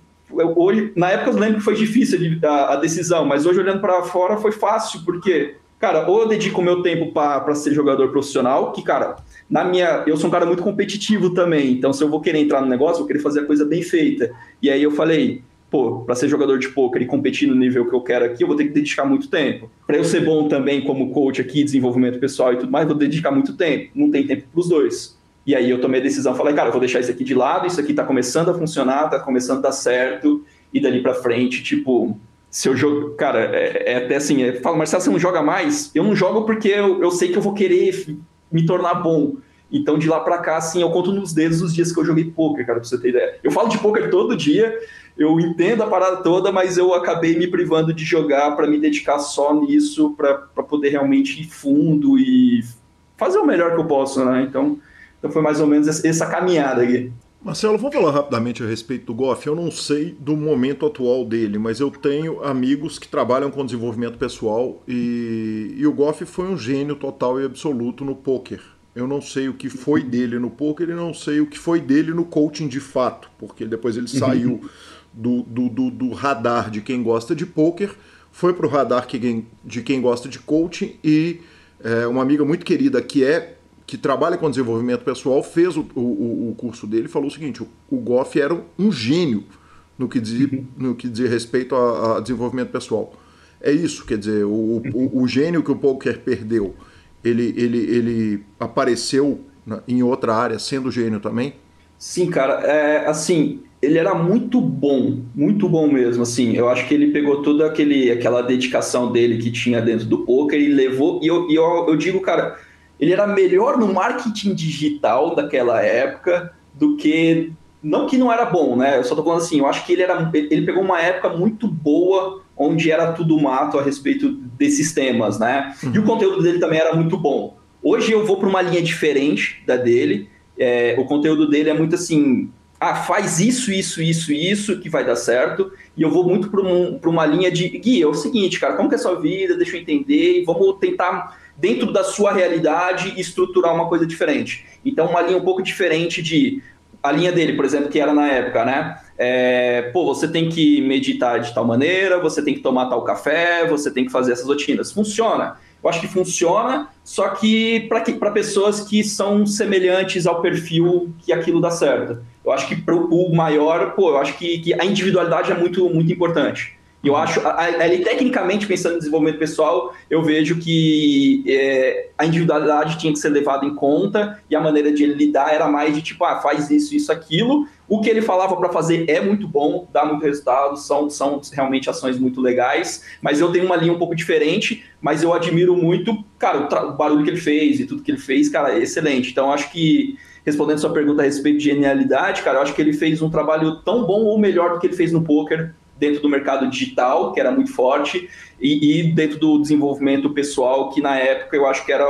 Speaker 5: Hoje, na época eu lembro que foi difícil a, a decisão, mas hoje olhando para fora foi fácil, porque, cara, ou eu dedico meu tempo para ser jogador profissional, que, cara, na minha. Eu sou um cara muito competitivo também, então se eu vou querer entrar no negócio, vou querer fazer a coisa bem feita. E aí eu falei, pô, para ser jogador de poker e competir no nível que eu quero aqui, eu vou ter que dedicar muito tempo. Para eu ser bom também como coach aqui, desenvolvimento pessoal e tudo mais, vou dedicar muito tempo. Não tem tempo para os dois. E aí eu tomei a decisão, falei, cara, eu vou deixar isso aqui de lado, isso aqui tá começando a funcionar, tá começando a dar certo, e dali para frente, tipo, se eu jogo, cara, é, é até assim, é, fala, Marcelo, você não joga mais? Eu não jogo porque eu, eu sei que eu vou querer me tornar bom. Então, de lá para cá, assim, eu conto nos dedos os dias que eu joguei poker, cara, pra você ter ideia. Eu falo de poker todo dia, eu entendo a parada toda, mas eu acabei me privando de jogar para me dedicar só nisso, para poder realmente ir fundo e fazer o melhor que eu posso, né? Então, então foi mais ou menos essa caminhada aqui.
Speaker 1: Marcelo, vamos falar rapidamente a respeito do Goff. Eu não sei do momento atual dele, mas eu tenho amigos que trabalham com desenvolvimento pessoal e, e o Goff foi um gênio total e absoluto no poker. Eu não sei o que foi dele no poker e não sei o que foi dele no coaching de fato, porque depois ele saiu do, do, do, do radar de quem gosta de poker, foi para o radar de quem gosta de coaching e é, uma amiga muito querida que é que trabalha com desenvolvimento pessoal, fez o, o, o curso dele e falou o seguinte: o, o Goff era um gênio no que dizia, uhum. no que dizia respeito a, a, desenvolvimento pessoal. É isso, quer dizer, o, o, o gênio que o poker perdeu, ele, ele, ele apareceu em outra área sendo gênio também?
Speaker 5: Sim, cara, é, assim, ele era muito bom, muito bom mesmo, assim, eu acho que ele pegou toda aquele, aquela dedicação dele que tinha dentro do poker e levou, e eu, e eu, eu digo, cara, ele era melhor no marketing digital daquela época do que não que não era bom, né? Eu só tô falando assim, eu acho que ele era ele pegou uma época muito boa onde era tudo mato a respeito desses temas, né? Uhum. E o conteúdo dele também era muito bom. Hoje eu vou para uma linha diferente da dele. É, o conteúdo dele é muito assim, ah, faz isso, isso, isso, isso que vai dar certo. E eu vou muito para um, uma linha de guia. É o seguinte, cara, como que é a sua vida? Deixa eu entender e vamos tentar dentro da sua realidade e estruturar uma coisa diferente. Então, uma linha um pouco diferente de. A linha dele, por exemplo, que era na época, né? É, pô, você tem que meditar de tal maneira, você tem que tomar tal café, você tem que fazer essas rotinas. Funciona. Eu acho que funciona, só que para pessoas que são semelhantes ao perfil que aquilo dá certo. Eu acho que para o maior, pô, eu acho que, que a individualidade é muito, muito importante. E eu acho, ali tecnicamente, pensando em desenvolvimento pessoal, eu vejo que é, a individualidade tinha que ser levada em conta e a maneira de ele lidar era mais de tipo, ah, faz isso, isso, aquilo. O que ele falava para fazer é muito bom, dá muito resultado, são, são realmente ações muito legais, mas eu tenho uma linha um pouco diferente, mas eu admiro muito, cara, o, o barulho que ele fez e tudo que ele fez, cara, é excelente. Então, acho que respondendo sua pergunta a respeito de genialidade, cara, eu acho que ele fez um trabalho tão bom ou melhor do que ele fez no poker dentro do mercado digital, que era muito forte, e, e, dentro do desenvolvimento pessoal, que na época eu acho que era,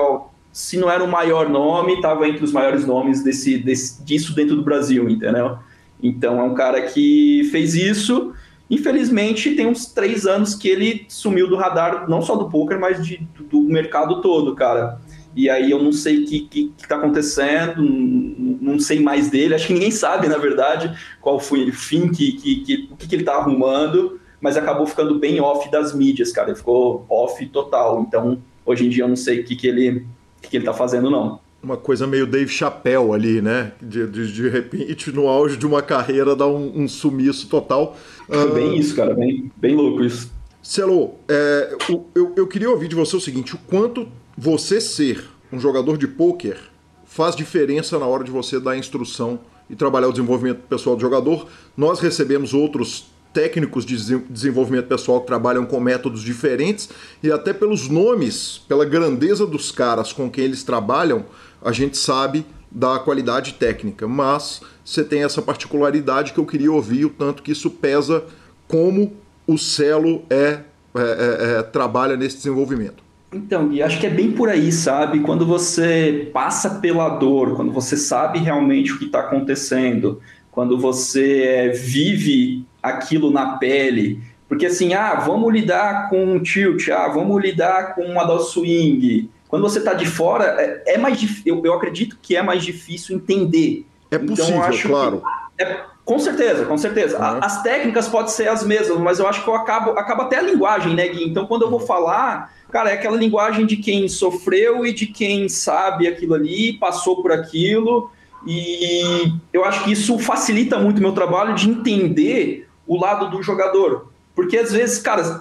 Speaker 5: se não era o maior nome, estava entre os maiores nomes desse, desse, disso dentro do Brasil, entendeu? Então é um cara que fez isso. Infelizmente, tem uns três anos que ele sumiu do radar, não só do poker, mas de, do mercado todo, cara. E aí eu não sei o que, que, que tá acontecendo, não, não, sei mais dele. Acho que ninguém sabe, na verdade, qual foi o fim, que, que, que, o que, que ele tá arrumando, mas acabou ficando bem off das mídias, cara. Ele ficou off total. Então, hoje em dia eu não sei o que, que, ele, que, que ele tá fazendo, não
Speaker 1: uma coisa meio Dave Chappelle ali, né? De, de, de repente, no auge de uma carreira, dar um, um sumiço total.
Speaker 5: Bem uh... isso, cara, bem, bem louco isso.
Speaker 1: Celo, é, eu, eu queria ouvir de você o seguinte: o quanto você ser um jogador de pôquer faz diferença na hora de você dar instrução e trabalhar o desenvolvimento pessoal do jogador. Nós recebemos outros técnicos de desenvolvimento pessoal que trabalham com métodos diferentes e até pelos nomes, pela grandeza dos caras com quem eles trabalham, a gente sabe da qualidade técnica, mas você tem essa particularidade que eu queria ouvir, o tanto que isso pesa como o Celo é, é, é, é trabalha nesse desenvolvimento.
Speaker 5: Então, e acho que é bem por aí, sabe? Quando você passa pela dor, quando você sabe realmente o que está acontecendo, quando você vive aquilo na pele, porque assim, ah, vamos lidar com um tilt, ah, vamos lidar com uma do swing, quando você está de fora, é, é mais eu, eu acredito que é mais difícil entender.
Speaker 1: É então, possível, então, claro.
Speaker 5: É, com certeza, com certeza. Uhum. As técnicas podem ser as mesmas, mas eu acho que eu acabo, acaba até a linguagem, né, Gui? Então, quando eu vou falar, cara, é aquela linguagem de quem sofreu e de quem sabe aquilo ali, passou por aquilo. E eu acho que isso facilita muito o meu trabalho de entender o lado do jogador. Porque às vezes, cara,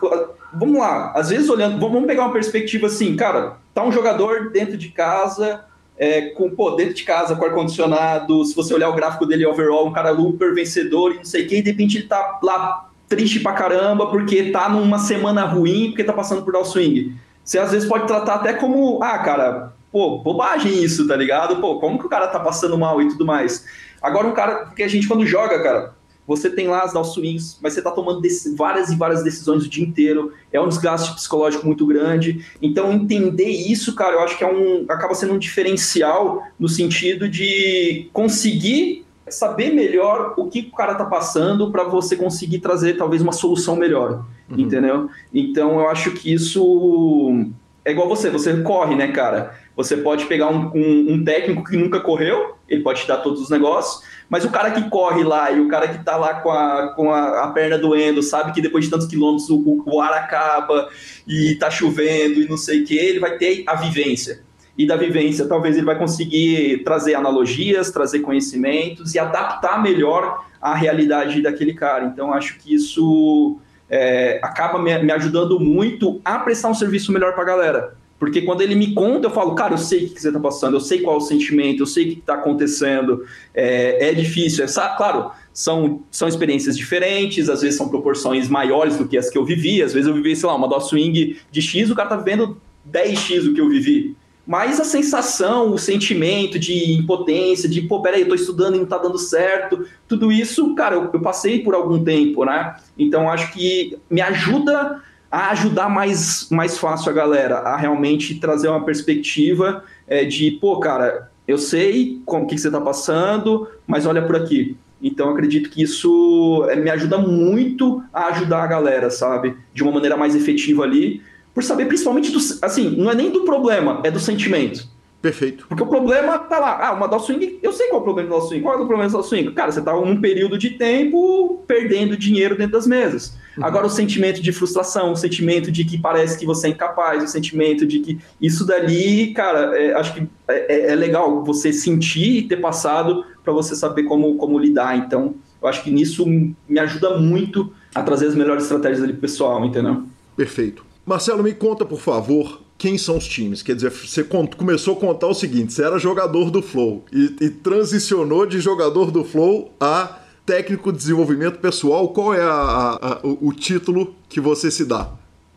Speaker 5: vamos lá, às vezes olhando, vamos pegar uma perspectiva assim, cara, tá um jogador dentro de casa, é, com, dentro de casa, com ar-condicionado, se você olhar o gráfico dele overall, um cara super vencedor e não sei o que, e de repente ele tá lá triste pra caramba porque tá numa semana ruim, porque tá passando por down swing. Você às vezes pode tratar até como, ah, cara, pô, bobagem isso, tá ligado? Pô, como que o cara tá passando mal e tudo mais? Agora um cara, porque a gente quando joga, cara, você tem lá as down swings, mas você está tomando várias e várias decisões o dia inteiro, é um desgaste psicológico muito grande. Então, entender isso, cara, eu acho que é um, acaba sendo um diferencial no sentido de conseguir saber melhor o que o cara está passando para você conseguir trazer talvez uma solução melhor, uhum. entendeu? Então, eu acho que isso é igual você, você corre, né, cara? Você pode pegar um, um, um técnico que nunca correu, ele pode te dar todos os negócios, mas o cara que corre lá e o cara que tá lá com a, com a, a perna doendo, sabe que depois de tantos quilômetros o, o, ar acaba e tá chovendo e não sei o que, ele vai ter a vivência. E da vivência, talvez ele vai conseguir trazer analogias, trazer conhecimentos e adaptar melhor a realidade daquele cara. Então, acho que isso é, acaba me, me ajudando muito a prestar um serviço melhor para a galera. Porque quando ele me conta, eu falo, cara, eu sei o que você está passando, eu sei qual é o sentimento, eu sei o que está acontecendo. É, é difícil. É, claro, são, são experiências diferentes, às vezes são proporções maiores do que as que eu vivi. Às vezes eu vivi, sei lá, uma dó swing de X, o cara tá vivendo 10X do que eu vivi. Mas a sensação, o sentimento de impotência, de, pô, peraí, eu tô estudando e não tá dando certo, tudo isso, cara, eu, eu passei por algum tempo, né? Então acho que me ajuda a ajudar mais, mais fácil a galera a realmente trazer uma perspectiva é, de, pô, cara, eu sei o que, que você está passando, mas olha por aqui. Então, acredito que isso é, me ajuda muito a ajudar a galera, sabe? De uma maneira mais efetiva ali, por saber principalmente do. Assim, não é nem do problema, é do sentimento.
Speaker 1: Perfeito.
Speaker 5: Porque o problema tá lá. Ah, uma down swing, eu sei qual é o problema do down swing. Qual é o problema do down swing? Cara, você tá num período de tempo perdendo dinheiro dentro das mesas. Uhum. Agora, o sentimento de frustração, o sentimento de que parece que você é incapaz, o sentimento de que isso dali, cara, é, acho que é, é, é legal você sentir e ter passado para você saber como, como lidar. Então, eu acho que nisso me ajuda muito a trazer as melhores estratégias ali pro pessoal, entendeu?
Speaker 1: Perfeito. Marcelo, me conta, por favor, quem são os times. Quer dizer, você começou a contar o seguinte: você era jogador do Flow e, e transicionou de jogador do Flow a técnico de desenvolvimento pessoal. Qual é a, a, a, o, título que você se dá?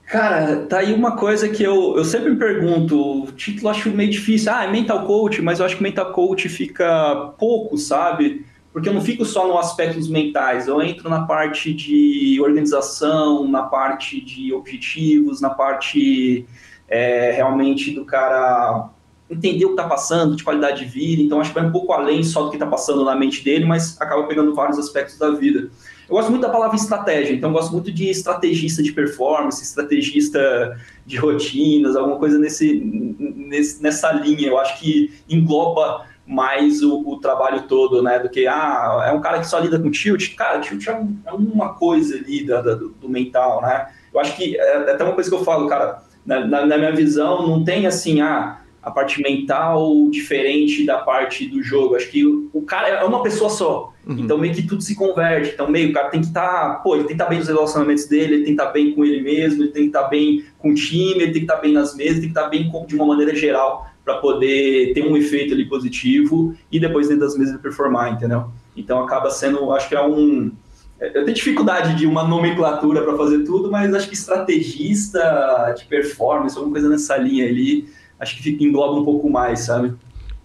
Speaker 5: Cara, tá aí uma coisa que eu, eu sempre me pergunto, o título acho meio difícil, ah, é mental coach, mas eu acho que mental coach fica pouco, sabe? Porque eu não fico só no aspectos mentais, eu entro na parte de organização, na parte de objetivos, na parte é, realmente do cara entender o que está passando, de qualidade de vida. Então, acho que vai um pouco além só do que está passando na mente dele, mas acaba pegando vários aspectos da vida. Eu gosto muito da palavra estratégia, então gosto muito de estrategista de performance, estrategista de rotinas, alguma coisa nesse, nesse nessa linha. Eu acho que engloba mais o, o, trabalho todo, né? Do que, ah, é um cara que só lida com tilt. Cara, tilt é, é uma coisa ali da, da, do, do, mental, né? Eu acho que é, é, até uma coisa que eu falo, cara, na, na, na minha visão, não tem assim, ah, a parte mental diferente da parte do jogo. Acho que o, o cara é uma pessoa só. Uhum. Então meio que tudo se converte. Então meio o cara tem que estar, tá, pô, ele tem que estar tá bem nos relacionamentos dele, ele tem que estar tá bem com ele mesmo, ele tem que estar tá bem com o time, ele tem que estar tá bem nas mesas, tem que estar tá bem de uma maneira geral para poder ter um efeito ali positivo e depois dentro das mesas performar, entendeu? Então acaba sendo, acho que é um eu tenho dificuldade de uma nomenclatura para fazer tudo, mas acho que estrategista de performance, alguma coisa nessa linha ali, acho que engloba um pouco mais, sabe?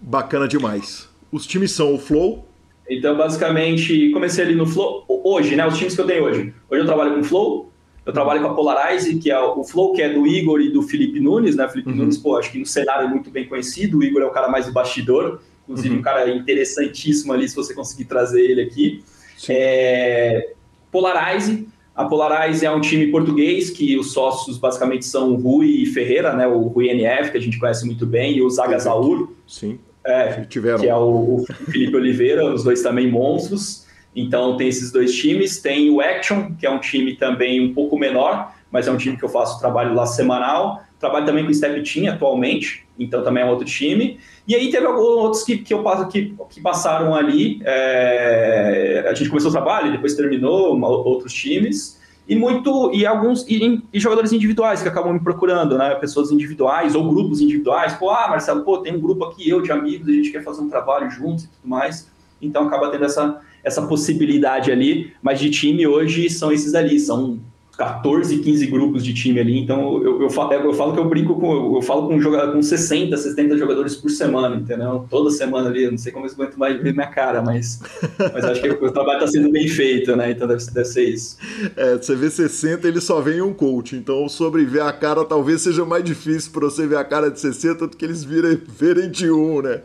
Speaker 1: Bacana demais. Os times são o Flow.
Speaker 5: Então, basicamente, comecei ali no Flow. Hoje, né? Os times que eu tenho hoje. Hoje eu trabalho com Flow, eu trabalho com a Polarize, que é o Flow, que é do Igor e do Felipe Nunes, né? Felipe uhum. Nunes, pô, acho que no cenário é muito bem conhecido. O Igor é o cara mais do bastidor, inclusive uhum. um cara interessantíssimo ali, se você conseguir trazer ele aqui. É... Polarize, a Polarize é um time português que os sócios basicamente são o Rui Ferreira, né, o Rui NF, que a gente conhece muito bem, e o Zaga Zaur.
Speaker 1: Sim.
Speaker 5: É, tiveram. Que é o, o Felipe Oliveira, os dois também monstros. Então tem esses dois times. Tem o Action, que é um time também um pouco menor, mas é um time que eu faço trabalho lá semanal. Trabalho também com o Step Team atualmente, então também é outro time. E aí teve alguns outros que, que eu que, que passaram ali. É, a gente começou o trabalho, depois terminou, uma, outros times. E muito e alguns e, e, jogadores individuais que acabam me procurando, né? Pessoas individuais ou grupos individuais. Pô, ah, Marcelo, pô, tem um grupo aqui eu de amigos, a gente quer fazer um trabalho juntos e tudo mais. Então acaba tendo essa essa possibilidade ali, mas de time hoje são esses ali, são 14, 15 grupos de time ali, então eu, eu, falo, eu falo que eu brinco com, eu falo com, jogador, com 60, 70 jogadores por semana, entendeu? Toda semana ali, não sei como eu aguento mais ver minha cara, mas, mas acho que o trabalho está sendo bem feito, né? Então deve, deve ser isso.
Speaker 1: É, você vê 60, ele só vem um coach, então sobre ver a cara talvez seja mais difícil para você ver a cara de 60 do que eles virem, verem de um, né?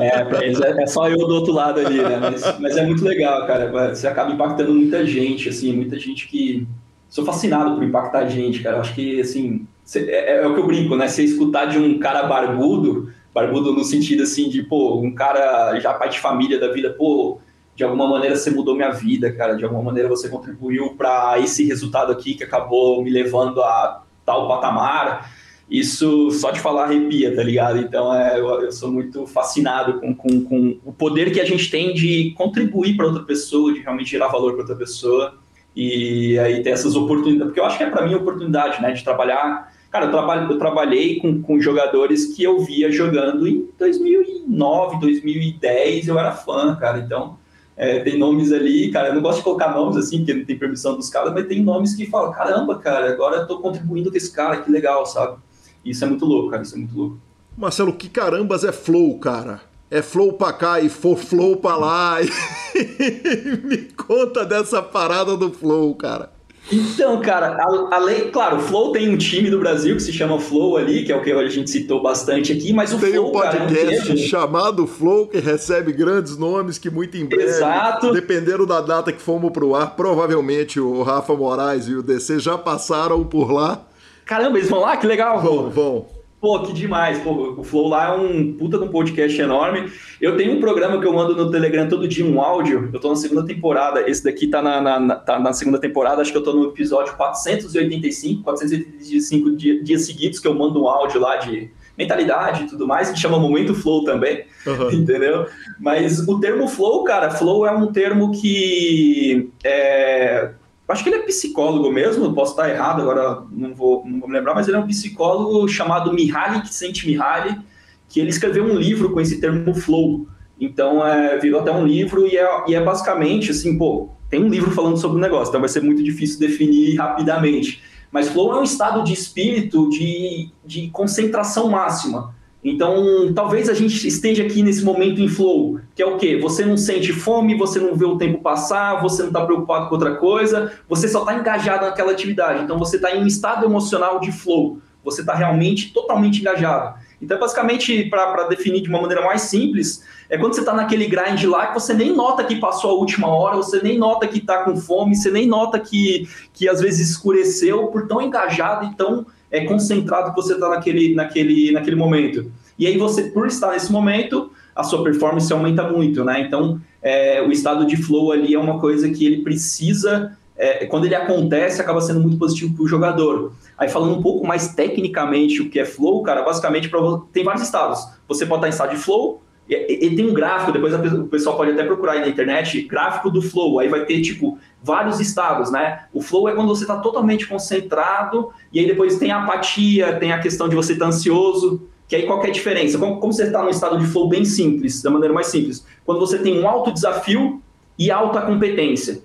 Speaker 5: É, eles é, é só eu do outro lado ali, né? Mas, mas é muito legal, cara, você acaba impactando muita gente, assim, muita gente que que sou fascinado por impactar gente, cara. Eu acho que, assim, é, é, o que eu brinco, né? Você escutar de um cara barbudo, barbudo no sentido, assim, de, pô, um cara já pai de família da vida, pô, de alguma maneira você mudou minha vida, cara. De alguma maneira você contribuiu para esse resultado aqui que acabou me levando a tal patamar. Isso só de falar arrepia, tá ligado? Então é, eu, eu sou muito fascinado com, com, com o poder que a gente tem de contribuir para outra pessoa, de realmente gerar valor para outra pessoa. E aí ter essas oportunidades, porque eu acho que é para mim oportunidade, né, de trabalhar. Cara, eu, trabalho, eu trabalhei com, com jogadores que eu via jogando em 2009, 2010, eu era fã, cara. Então, é, tem nomes ali, cara, eu não gosto de colocar nomes assim, porque não tem permissão dos caras, mas tem nomes que falam, caramba, cara, agora eu tô contribuindo com esse cara, que legal, sabe? Isso é muito louco, cara, isso é muito louco.
Speaker 1: Marcelo, que carambas é flow, cara? É flow pra cá e for flow pra lá. Me conta dessa parada do flow, cara.
Speaker 5: Então, cara, além, claro, o Flow tem um time do Brasil que se chama Flow ali, que é o que a gente citou bastante aqui, mas o
Speaker 1: tem
Speaker 5: Flow,
Speaker 1: um podcast cara, é um chamado Flow que recebe grandes nomes que muito em breve, Exato. dependendo da data que fomos pro ar, provavelmente o Rafa Moraes e o DC já passaram por lá.
Speaker 5: Caramba, eles vão lá? Que legal.
Speaker 1: Vão, vão.
Speaker 5: Pô, que demais. Pô, o Flow lá é um puta de um podcast enorme. Eu tenho um programa que eu mando no Telegram todo dia, um áudio. Eu tô na segunda temporada. Esse daqui tá na, na, tá na segunda temporada. Acho que eu tô no episódio 485, 485 dias, dias seguidos que eu mando um áudio lá de mentalidade e tudo mais, que chama Momento Flow também, uhum. entendeu? Mas o termo Flow, cara, Flow é um termo que é, acho que ele é psicólogo mesmo, posso estar errado, agora não vou, não vou me lembrar, mas ele é um psicólogo chamado Mihaly Csikszentmihalyi, que ele escreveu um livro com esse termo flow. Então, é, virou até um livro e é, e é basicamente assim, pô, tem um livro falando sobre o negócio, então vai ser muito difícil definir rapidamente. Mas flow é um estado de espírito de, de concentração máxima. Então, talvez a gente esteja aqui nesse momento em flow, que é o quê? Você não sente fome, você não vê o tempo passar, você não está preocupado com outra coisa, você só está engajado naquela atividade. Então, você está em um estado emocional de flow, você está realmente totalmente engajado. Então, basicamente, para definir de uma maneira mais simples, é quando você está naquele grind lá que você nem nota que passou a última hora, você nem nota que está com fome, você nem nota que, que às vezes escureceu por tão engajado e tão é, concentrado que você está naquele, naquele, naquele momento. E aí você, por estar nesse momento, a sua performance aumenta muito, né? Então, é, o estado de flow ali é uma coisa que ele precisa é, quando ele acontece, acaba sendo muito positivo para o jogador. Aí falando um pouco mais tecnicamente o que é flow, cara, basicamente pra, tem vários estados. Você pode estar em estado de flow, ele tem um gráfico, depois o pessoal pode até procurar aí na internet, gráfico do flow, aí vai ter, tipo, vários estados, né? O flow é quando você está totalmente concentrado, e aí depois tem a apatia, tem a questão de você estar tá ansioso, que aí qual é a diferença? Como, como você está num estado de flow bem simples, da maneira mais simples? Quando você tem um alto desafio e alta competência.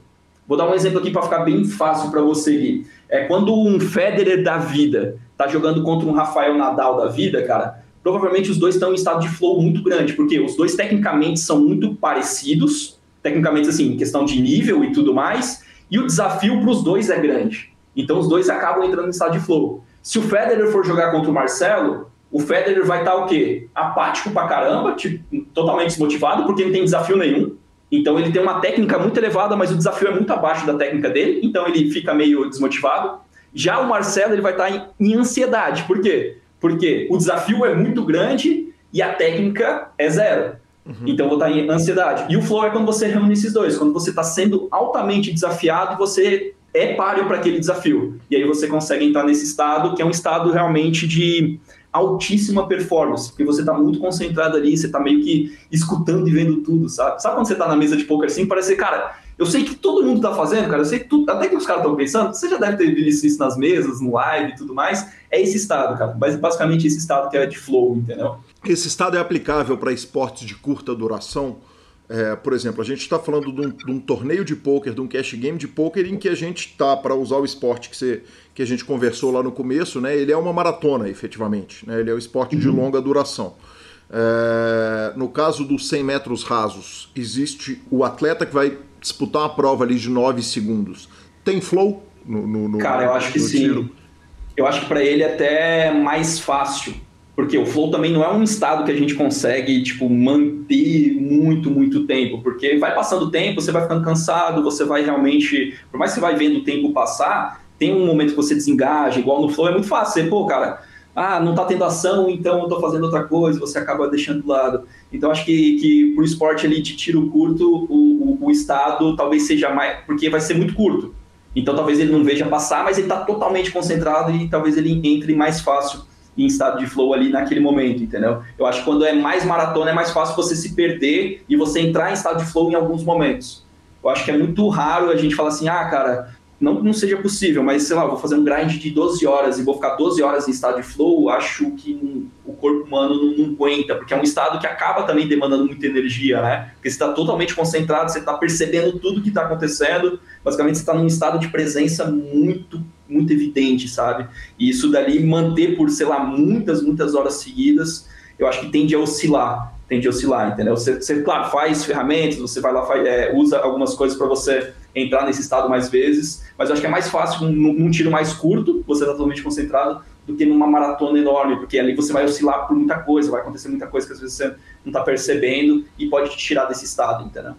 Speaker 5: Vou dar um exemplo aqui para ficar bem fácil para você aqui. É quando um Federer da vida está jogando contra um Rafael Nadal da vida, cara, provavelmente os dois estão em estado de flow muito grande, porque os dois tecnicamente são muito parecidos, tecnicamente assim, em questão de nível e tudo mais, e o desafio para os dois é grande. Então os dois acabam entrando em estado de flow. Se o Federer for jogar contra o Marcelo, o Federer vai estar tá, o quê? Apático pra caramba, tipo, totalmente desmotivado, porque não tem desafio nenhum. Então ele tem uma técnica muito elevada, mas o desafio é muito abaixo da técnica dele, então ele fica meio desmotivado. Já o Marcelo ele vai estar em, em ansiedade. Por quê? Porque o desafio é muito grande e a técnica é zero. Uhum. Então vou estar em ansiedade. E o flow é quando você reúne esses dois, quando você está sendo altamente desafiado e você é páreo para aquele desafio. E aí você consegue entrar nesse estado que é um estado realmente de altíssima performance, porque você está muito concentrado ali, você está meio que escutando e vendo tudo, sabe? Sabe quando você está na mesa de poker assim, parece, cara, eu sei que todo mundo está fazendo, cara, eu sei que tudo, até que os caras estão pensando, você já deve ter visto isso nas mesas, no live e tudo mais, é esse estado, cara, mas basicamente esse estado que é de flow, entendeu?
Speaker 1: Esse estado é aplicável para esportes de curta duração, é, por exemplo, a gente está falando de um, de um, torneio de poker, de um cash game de poker, em que a gente está, para usar o esporte que, você, que a gente conversou lá no começo, né, ele é uma maratona, efetivamente. Né, ele é um esporte uhum. de longa duração. É, no caso dos 100 metros rasos, existe o atleta que vai disputar uma prova ali de 9 segundos. Tem flow no, no, no
Speaker 5: Cara, eu acho que sim. Eu acho que para ele é até mais fácil porque o flow também não é um estado que a gente consegue, tipo, manter muito, muito tempo. Porque vai passando o tempo, você vai ficando cansado, você vai realmente... Por mais que você vai vendo o tempo passar, tem um momento que você desengaja. Igual no flow é muito fácil. Você, pô, cara, ah, não tá tendo ação, então eu tô fazendo outra coisa, você acaba deixando do lado. Então acho que, que pro esporte ali de tiro curto, o, o, o estado talvez seja mais... Porque vai ser muito curto. Então talvez ele não veja passar, mas ele tá totalmente concentrado e talvez ele entre mais fácil em estado de flow ali naquele momento, entendeu? Eu acho que quando é mais maratona é mais fácil você se perder e você entrar em estado de flow em alguns momentos. Eu acho que é muito raro a gente falar assim, ah, cara, não, não seja possível, mas sei lá, vou fazer um grind de 12 horas e vou ficar 12 horas em estado de flow, acho que o corpo humano não, não aguenta, porque é um estado que acaba também demandando muita energia, né? Porque você está totalmente concentrado, você está percebendo tudo que está acontecendo, basicamente você está num estado de presença muito, muito evidente, sabe? E isso dali manter por, sei lá, muitas, muitas horas seguidas, eu acho que tende a oscilar, tende a oscilar, entendeu? Você, você claro, faz ferramentas, você vai lá, faz, é, usa algumas coisas para você entrar nesse estado mais vezes, mas eu acho que é mais fácil num, num tiro mais curto, você está totalmente concentrado, do que numa maratona enorme, porque ali você vai oscilar por muita coisa, vai acontecer muita coisa que às vezes você não está percebendo e pode te tirar desse estado, entendeu?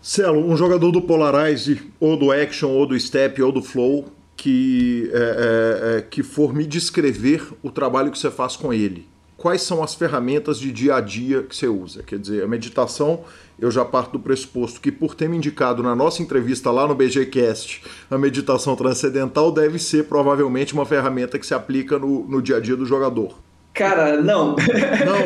Speaker 1: Celo, um jogador do Polarize, ou do Action, ou do Step, ou do Flow, que, é, é, é que for me descrever o trabalho que você faz com ele, quais são as ferramentas de dia a dia que você usa? Quer dizer, a meditação eu já parto do pressuposto que, por ter me indicado na nossa entrevista lá no BGCast, a meditação transcendental deve ser provavelmente uma ferramenta que se aplica no, no dia a dia do jogador.
Speaker 5: Cara, não. Não.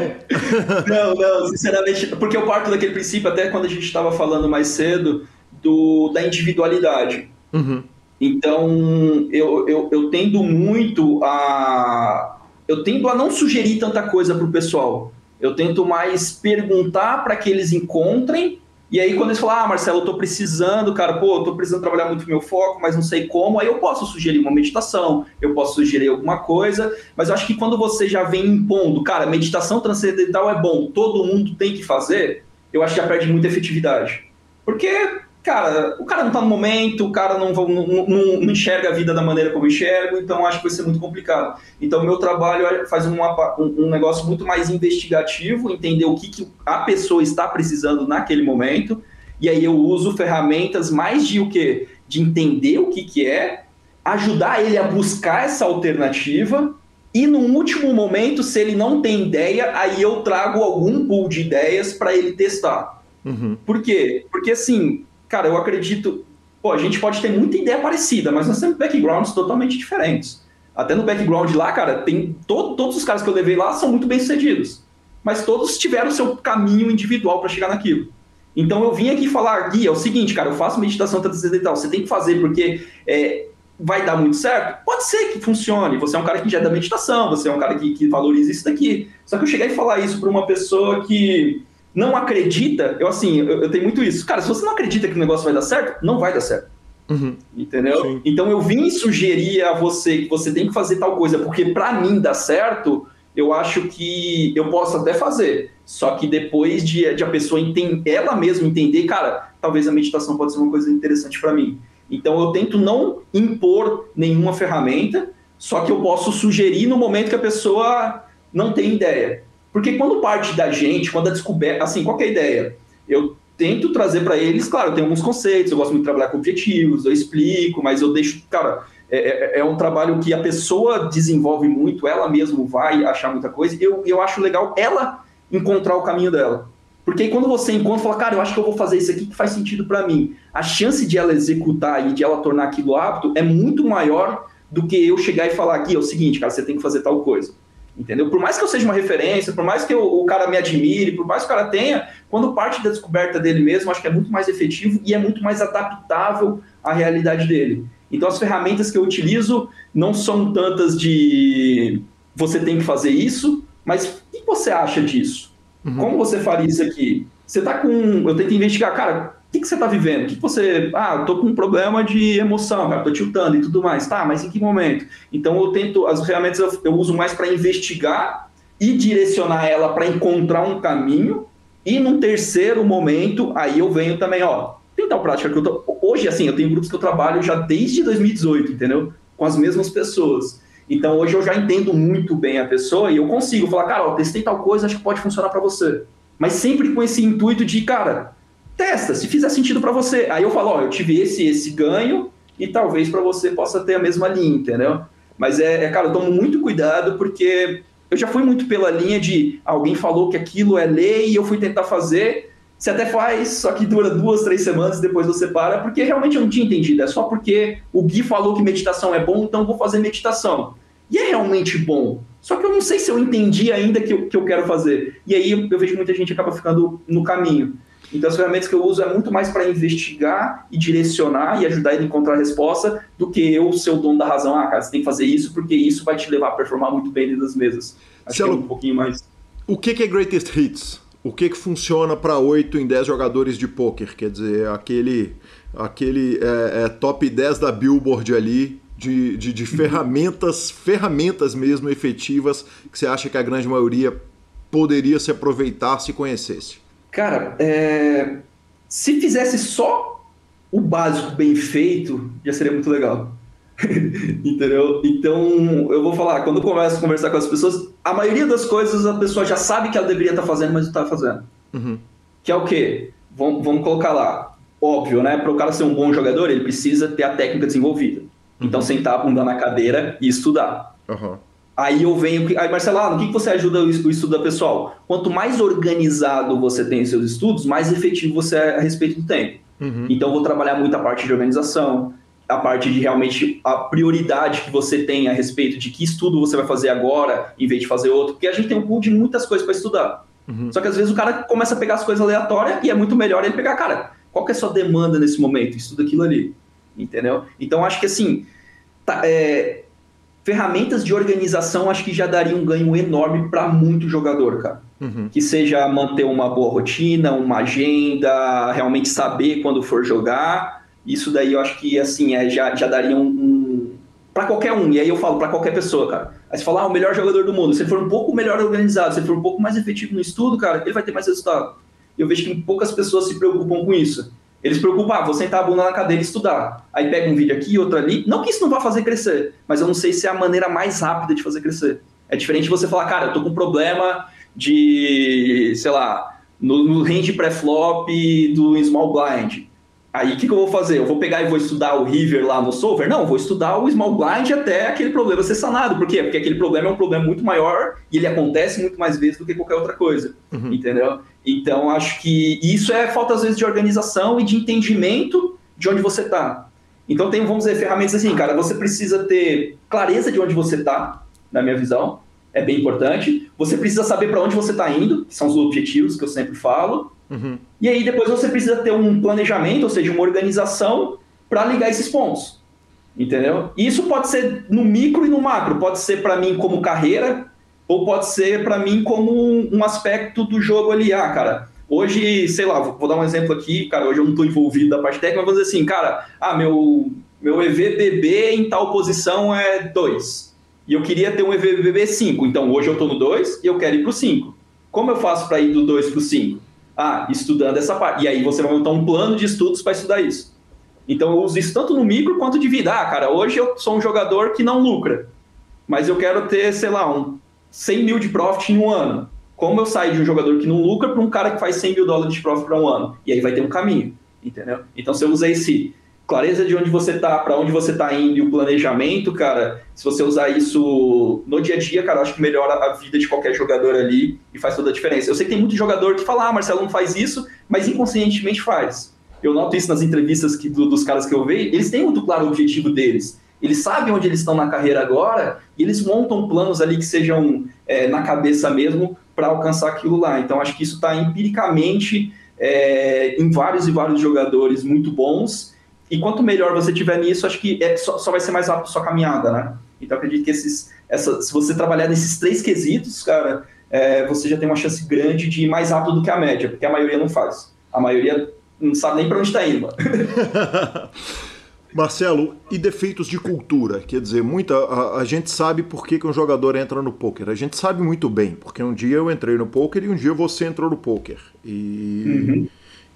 Speaker 5: não, não, sinceramente, porque eu parto daquele princípio, até quando a gente estava falando mais cedo, do, da individualidade. Uhum. Então, eu, eu, eu tendo muito a. Eu tendo a não sugerir tanta coisa pro pessoal. Eu tento mais perguntar para que eles encontrem. E aí, quando eles falam, ah, Marcelo, eu tô precisando, cara, pô, eu tô precisando trabalhar muito meu foco, mas não sei como, aí eu posso sugerir uma meditação, eu posso sugerir alguma coisa, mas eu acho que quando você já vem impondo, cara, meditação transcendental é bom, todo mundo tem que fazer, eu acho que já perde muita efetividade. Porque cara, o cara não tá no momento, o cara não, não, não, não enxerga a vida da maneira como eu enxergo, então acho que vai ser muito complicado. Então, meu trabalho é, faz uma, um, um negócio muito mais investigativo, entender o que, que a pessoa está precisando naquele momento, e aí eu uso ferramentas mais de o quê? De entender o que, que é, ajudar ele a buscar essa alternativa, e no último momento, se ele não tem ideia, aí eu trago algum pool de ideias para ele testar. Uhum. Por quê? Porque assim, cara, eu acredito. Pô, a gente pode ter muita ideia parecida, mas nós temos backgrounds totalmente diferentes. Até no background lá, cara, tem todo, todos os caras que eu levei lá são muito bem sucedidos. Mas todos tiveram seu caminho individual para chegar naquilo. Então eu vim aqui falar, Gui, é o seguinte, cara, eu faço meditação transcendental, você tem que fazer porque é, vai dar muito certo? Pode ser que funcione. Você é um cara que já é da meditação, você é um cara que, que valoriza isso daqui. Só que eu cheguei a falar isso para uma pessoa que não acredita, eu assim, eu, eu, tenho muito isso. Cara, se você não acredita que o negócio vai dar certo, não vai dar certo. Uhum. Entendeu? Sim. Então eu vim sugerir a você que você tem que fazer tal coisa, porque para mim dar certo, eu acho que eu posso até fazer. Só que depois de, de a pessoa entender, ela mesma entender, cara, talvez a meditação pode ser uma coisa interessante para mim. Então eu tento não impor nenhuma ferramenta, só que eu posso sugerir no momento que a pessoa não tem ideia. Porque quando parte da gente, quando a descoberta, assim, qual é a ideia? Eu tento trazer para eles, claro, eu tenho alguns conceitos, eu gosto muito de trabalhar com objetivos, eu explico, mas eu deixo, cara, é, é, é um trabalho que a pessoa desenvolve muito, ela mesma vai achar muita coisa, eu, eu acho legal ela encontrar o caminho dela. Porque aí quando você encontra, fala, cara, eu acho que eu vou fazer isso aqui que faz sentido para mim. A chance de ela executar e de ela tornar aquilo hábito é muito maior do que eu chegar e falar aqui, é o seguinte, cara, você tem que fazer tal coisa. Entendeu? Por mais que eu seja uma referência, por mais que eu, o cara me admire, por mais que o cara tenha, quando parte da descoberta dele mesmo, acho que é muito mais efetivo e é muito mais adaptável à realidade dele. Então as ferramentas que eu utilizo não são tantas de você tem que fazer isso, mas o que você acha disso? Uhum. Como você faria isso aqui? Você tá com. Eu tento investigar, cara, que, que você tá vivendo? O que, que você. Ah, eu tô com um problema de emoção, cara, tô tiltando e tudo mais. Tá, mas em que momento? Então eu tento. As ferramentas eu, eu uso mais para investigar e direcionar ela para encontrar um caminho. E num terceiro momento, aí eu venho também, ó, tem tal prática que eu tô. Hoje, assim, eu tenho grupos que eu trabalho já desde 2018, entendeu? Com as mesmas pessoas. Então hoje eu já entendo muito bem a pessoa e eu consigo falar, cara, ó, testei tal coisa, acho que pode funcionar para você. Mas sempre com esse intuito de, cara, testa, se fizer sentido para você. Aí eu falo, ó, eu tive esse esse ganho e talvez para você possa ter a mesma linha, entendeu? Mas é, é, cara, eu tomo muito cuidado porque eu já fui muito pela linha de alguém falou que aquilo é lei e eu fui tentar fazer. Você até faz, só que dura duas, três semanas e depois você para, porque realmente eu não tinha entendido. É só porque o Gui falou que meditação é bom, então eu vou fazer meditação. E é realmente bom. Só que eu não sei se eu entendi ainda que eu, que eu quero fazer. E aí eu vejo muita gente acaba ficando no caminho. Então as ferramentas que eu uso é muito mais para investigar e direcionar e ajudar ele a encontrar a resposta do que eu ser o dono da razão. Ah, cara, você tem que fazer isso porque isso vai te levar a performar muito bem dentro das mesas. Acho Celo, que é um pouquinho mais.
Speaker 1: O que é Greatest Hits? O que, que funciona para 8 em 10 jogadores de poker? Quer dizer, aquele, aquele é, é, top 10 da Billboard ali de, de, de ferramentas, ferramentas mesmo efetivas que você acha que a grande maioria poderia se aproveitar se conhecesse?
Speaker 5: Cara, é... se fizesse só o básico bem feito, já seria muito legal. Entendeu? Então, eu vou falar, quando eu começo a conversar com as pessoas, a maioria das coisas a pessoa já sabe que ela deveria estar fazendo, mas não está fazendo. Uhum. Que é o quê? Vamos, vamos colocar lá. Óbvio, né? Para o cara ser um bom jogador, ele precisa ter a técnica desenvolvida. Então, uhum. sentar a bunda na cadeira e estudar. Uhum. Aí eu venho. Aí, Marcelado, o que você ajuda o estudo da pessoal? Quanto mais organizado você tem os seus estudos, mais efetivo você é a respeito do tempo. Uhum. Então, eu vou trabalhar muito a parte de organização, a parte de realmente a prioridade que você tem a respeito de que estudo você vai fazer agora, em vez de fazer outro, porque a gente tem um pool de muitas coisas para estudar. Uhum. Só que às vezes o cara começa a pegar as coisas aleatórias e é muito melhor ele pegar, cara, qual que é a sua demanda nesse momento? Estuda aquilo ali entendeu? Então acho que assim, tá, é, ferramentas de organização acho que já daria um ganho enorme para muito jogador, cara. Uhum. Que seja manter uma boa rotina, uma agenda, realmente saber quando for jogar. Isso daí eu acho que assim é, já, já daria um, um para qualquer um. E aí eu falo para qualquer pessoa, cara. Aí você fala, ah, o melhor jogador do mundo. Se ele for um pouco melhor organizado, se ele for um pouco mais efetivo no estudo, cara, ele vai ter mais resultado. Eu vejo que poucas pessoas se preocupam com isso. Eles se preocupam, ah, vou sentar a bunda na cadeira e estudar. Aí pega um vídeo aqui, outro ali. Não que isso não vá fazer crescer, mas eu não sei se é a maneira mais rápida de fazer crescer. É diferente você falar, cara, eu tô com problema de, sei lá, no, no range pré-flop do small blind. Aí o que, que, eu vou fazer? Eu vou pegar e vou estudar o River lá no solver? Não, vou estudar o small blind até aquele problema ser sanado. Por quê? Porque aquele problema é um problema muito maior e ele acontece muito mais vezes do que qualquer outra coisa. Uhum. Entendeu? Então acho que isso é falta às vezes de organização e de entendimento de onde você está. Então tem, vamos dizer, ferramentas assim, cara, você precisa ter clareza de onde você está, na minha visão, é bem importante. Você precisa saber para onde você está indo, que são os objetivos que eu sempre falo. Uhum. E aí depois você precisa ter um planejamento, ou seja, uma organização para ligar esses pontos. Entendeu? E isso pode ser no micro e no macro. Pode ser para mim como carreira, ou pode ser para mim como um aspecto do jogo ali. Ah, cara, hoje, sei lá, vou, dar um exemplo aqui, cara, hoje eu não estou envolvido da parte técnica, mas vou dizer assim, cara, ah, meu, meu EVBB em tal posição é 2. E eu queria ter um EVBB 5. Então hoje eu estou no 2 e eu quero ir para o 5. Como eu faço para ir do 2 para o 5? Ah, estudando essa parte. E aí você vai montar um plano de estudos para estudar isso. Então eu uso isso tanto no micro quanto de vida. Ah, cara, hoje eu sou um jogador que não lucra, mas eu quero ter, sei lá, um 100 mil de profit em um ano. Como eu saio de um jogador que não lucra para um cara que faz 100 mil dólares de profit para um ano? E aí vai ter um caminho, entendeu? Então se eu usar esse clareza de onde você está, para onde você está indo e o planejamento, cara, se você usar isso no dia a dia, cara, acho que melhora a vida de qualquer jogador ali e faz toda a diferença. Eu sei que tem muito jogador que fala, ah, Marcelo não faz isso, mas inconscientemente faz. Eu noto isso nas entrevistas que, do, dos caras que eu vejo, eles têm muito claro o objetivo deles. Eles sabem onde eles estão na carreira agora e eles montam planos ali que sejam é, na cabeça mesmo para alcançar aquilo lá. Então, acho que isso está empiricamente é, em vários e vários jogadores muito bons e quanto melhor você tiver nisso, acho que é, só, só vai ser mais rápido a sua caminhada, né? Então acredito que esses, essa, se você trabalhar nesses três quesitos, cara, é, você já tem uma chance grande de ir mais rápido do que a média, porque a maioria não faz. A maioria não sabe nem para onde está indo.
Speaker 1: Marcelo, e defeitos de cultura? Quer dizer, muita a, a, gente sabe por que, que um jogador entra no poker. A gente sabe muito bem, porque um dia eu entrei no poker e um dia você entrou no poker. E uhum.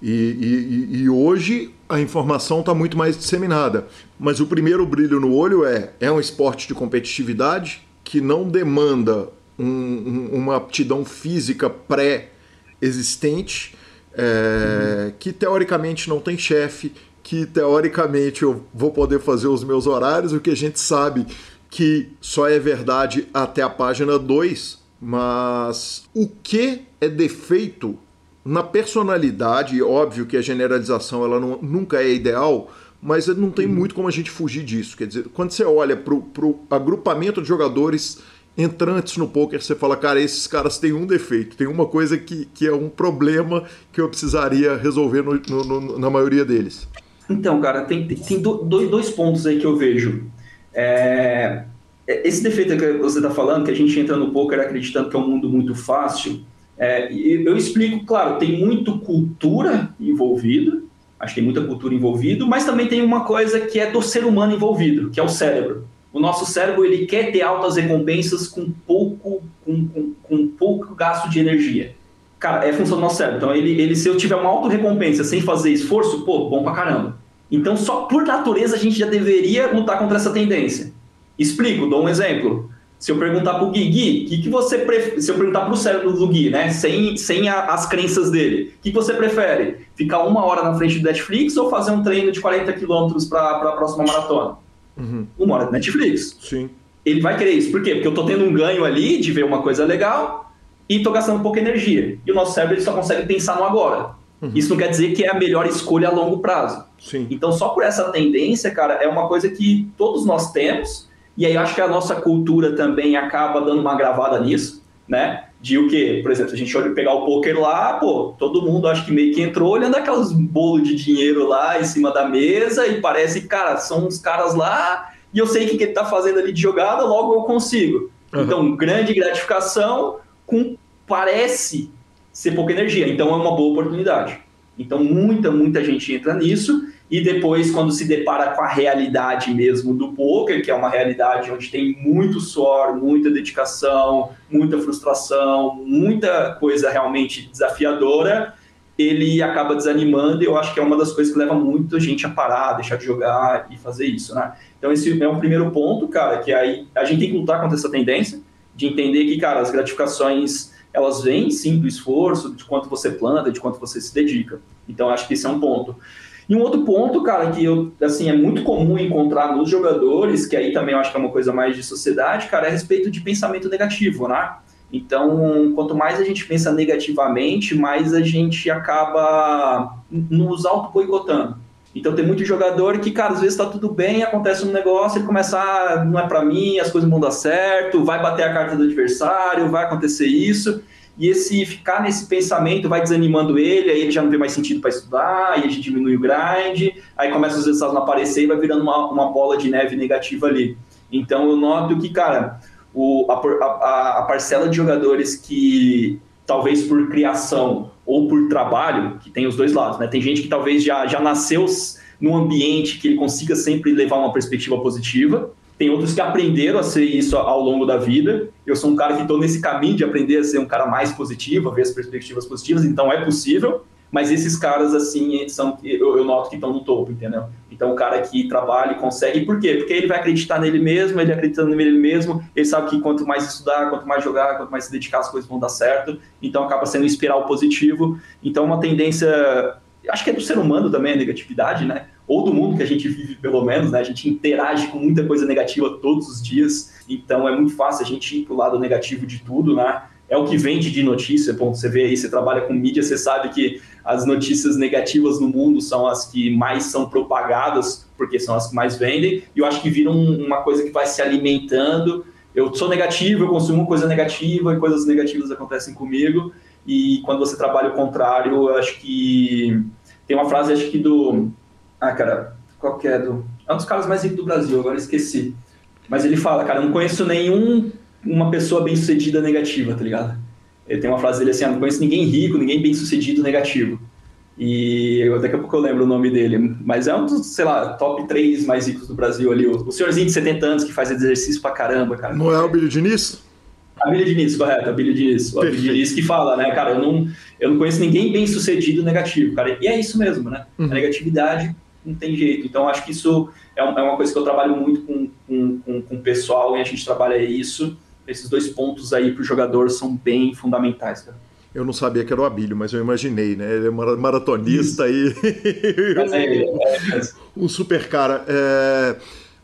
Speaker 1: E, e, e, hoje a informação está muito mais disseminada. Mas o primeiro brilho no olho é: é um esporte de competitividade que não demanda um, um, uma aptidão física pré-existente, é, uhum. que teoricamente não tem chefe, que teoricamente eu vou poder fazer os meus horários, o que a gente sabe que só é verdade até a página 2, mas o que é defeito na personalidade, óbvio que a generalização ela não, nunca é ideal, mas não tem muito como a gente fugir disso. Quer dizer, quando você olha para o agrupamento de jogadores entrantes no poker, você fala, cara, esses caras têm um defeito, tem uma coisa que, que é um problema que eu precisaria resolver no, no, no, na maioria deles.
Speaker 5: Então, cara, tem, tem dois, dois pontos aí que eu vejo. É, esse defeito que você está falando, que a gente entra no poker acreditando que é um mundo muito fácil, é, eu explico, claro, tem muito cultura envolvida, acho que tem muita cultura envolvida, mas também tem uma coisa que é do ser humano envolvido, que é o cérebro. O nosso cérebro ele quer ter altas recompensas com pouco, com, com, com pouco gasto de energia. Cara, é função do nosso cérebro. Então, ele, ele, se eu tiver uma auto recompensa sem fazer esforço, pô, bom pra caramba. Então, só por natureza a gente já deveria lutar contra essa tendência. Explico, dou um exemplo. Se eu perguntar pro Gui, Gui, que, que você prefere? Se eu perguntar pro cérebro do Gui, né? Sem, sem a, as crenças dele, o que, que você prefere? Ficar uma hora na frente do Netflix ou fazer um treino de 40 quilômetros para a próxima maratona? Uhum. Uma hora do Netflix.
Speaker 1: Sim.
Speaker 5: Ele vai querer isso. Por quê? Porque eu tô tendo um ganho ali de ver uma coisa legal e tô gastando pouca energia. E o nosso cérebro ele só consegue pensar no agora. Uhum. Isso não quer dizer que é a melhor escolha a longo prazo.
Speaker 1: Sim.
Speaker 5: Então, só por essa tendência, cara, é uma coisa que todos nós temos e aí acho que a nossa cultura também acaba dando uma gravada nisso, né? De o quê? Por exemplo, se a gente olha pegar o poker lá, pô, todo mundo acho que meio que entrou olhando aqueles bolos de dinheiro lá em cima da mesa e parece, cara, são uns caras lá e eu sei o que, que ele tá fazendo ali de jogada, logo eu consigo. Uhum. Então, grande gratificação com parece ser pouca energia. Então, é uma boa oportunidade. Então, muita, muita gente entra nisso e depois quando se depara com a realidade mesmo do poker, que é uma realidade onde tem muito suor, muita dedicação, muita frustração, muita coisa realmente desafiadora, ele acaba desanimando e eu acho que é uma das coisas que leva muita gente a parar, deixar de jogar e fazer isso, né? Então esse é um primeiro ponto, cara, que aí a gente tem que lutar contra essa tendência de entender que, cara, as gratificações elas vêm sim do esforço, de quanto você planta, de quanto você se dedica. Então acho que esse é um ponto. E um outro ponto, cara, que eu, assim, é muito comum encontrar nos jogadores, que aí também eu acho que é uma coisa mais de sociedade, cara, é a respeito de pensamento negativo, né? Então, quanto mais a gente pensa negativamente, mais a gente acaba nos auto-boicotando. Então, tem muito jogador que, cara, às vezes tá tudo bem, acontece um negócio, ele começa, ah, não é para mim, as coisas vão dar certo, vai bater a carta do adversário, vai acontecer isso. E esse ficar nesse pensamento vai desanimando ele, aí ele já não vê mais sentido para estudar, aí a gente diminui o grind, aí começa os resultados não aparecer e vai virando uma, uma bola de neve negativa ali. Então eu noto que, cara, o, a, a, a parcela de jogadores que talvez por criação ou por trabalho, que tem os dois lados, né? Tem gente que talvez já, já nasceu num ambiente que ele consiga sempre levar uma perspectiva positiva, tem outros que aprenderam a ser isso ao longo da vida. Eu sou um cara que estou nesse caminho de aprender a ser um cara mais positivo, a ver as perspectivas positivas, então é possível. Mas esses caras, assim, são, eu, eu noto que estão no topo, entendeu? Então, o cara que trabalha e consegue, por quê? Porque ele vai acreditar nele mesmo, ele acreditando nele mesmo, ele sabe que quanto mais estudar, quanto mais jogar, quanto mais se dedicar, as coisas vão dar certo. Então, acaba sendo um espiral positivo. Então, uma tendência, acho que é do ser humano também, a negatividade, né? ou do mundo que a gente vive, pelo menos, né? A gente interage com muita coisa negativa todos os dias, então é muito fácil a gente ir pro lado negativo de tudo, né? É o que vende de notícia, ponto. Você vê aí, você trabalha com mídia, você sabe que as notícias negativas no mundo são as que mais são propagadas, porque são as que mais vendem, e eu acho que viram uma coisa que vai se alimentando. Eu sou negativo, eu consumo coisa negativa, e coisas negativas acontecem comigo, e quando você trabalha o contrário, eu acho que tem uma frase, acho que do ah, cara, qual que é? Do... É um dos caras mais ricos do Brasil, agora esqueci. Mas ele fala, cara, não conheço nenhum uma pessoa bem sucedida negativa, tá ligado? Ele tem uma frase dele assim, ah, não conheço ninguém rico, ninguém bem sucedido negativo. E daqui a pouco eu lembro o nome dele. Mas é um dos, sei lá, top 3 mais ricos do Brasil ali. O, o senhorzinho de 70 anos que faz exercício pra caramba, cara.
Speaker 1: Não é o Billy Diniz?
Speaker 5: A Billy Diniz, correto, a Billy Diniz. O Billy Diniz que fala, né, cara, eu não, eu não conheço ninguém bem sucedido negativo, cara. E é isso mesmo, né? Uhum. A negatividade não tem jeito. Então, acho que isso é, é uma coisa que eu trabalho muito com, com, com, com o pessoal e a gente trabalha isso. Esses dois pontos aí para o jogador são bem fundamentais, cara.
Speaker 1: Eu não sabia que era o Abílio, mas eu imaginei, né? Ele é maratonista Isso. e. É, é, é, um super cara. É...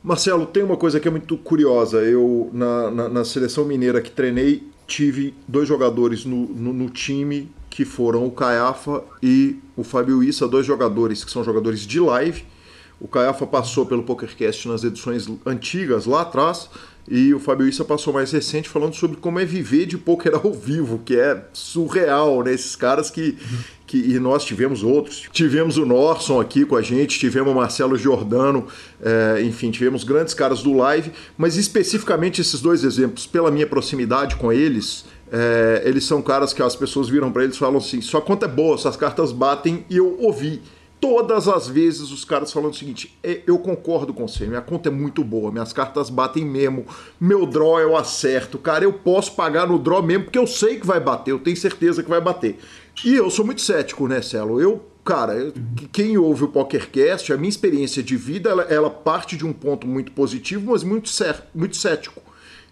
Speaker 1: Marcelo, tem uma coisa que é muito curiosa. Eu, na, na, na seleção mineira que treinei, tive dois jogadores no, no, no time que foram o Caiafa e o Fábio Issa, dois jogadores que são jogadores de live. O Caiafa passou pelo PokerCast nas edições antigas lá atrás e o Fábio Issa passou mais recente falando sobre como é viver de poker ao vivo, que é surreal, né? Esses caras que, que. E nós tivemos outros. Tivemos o Norson aqui com a gente, tivemos o Marcelo Giordano, é, enfim, tivemos grandes caras do live, mas especificamente esses dois exemplos, pela minha proximidade com eles, é, eles são caras que as pessoas viram para eles e falam assim: sua conta é boa, suas cartas batem, e eu ouvi todas as vezes os caras falando o seguinte: é, eu concordo com você, minha conta é muito boa, minhas cartas batem mesmo, meu draw eu acerto, cara, eu posso pagar no draw mesmo porque eu sei que vai bater, eu tenho certeza que vai bater. E eu sou muito cético, né, Celo? Eu, cara, quem ouve o PokerCast, a minha experiência de vida, ela, ela parte de um ponto muito positivo, mas muito, muito cético.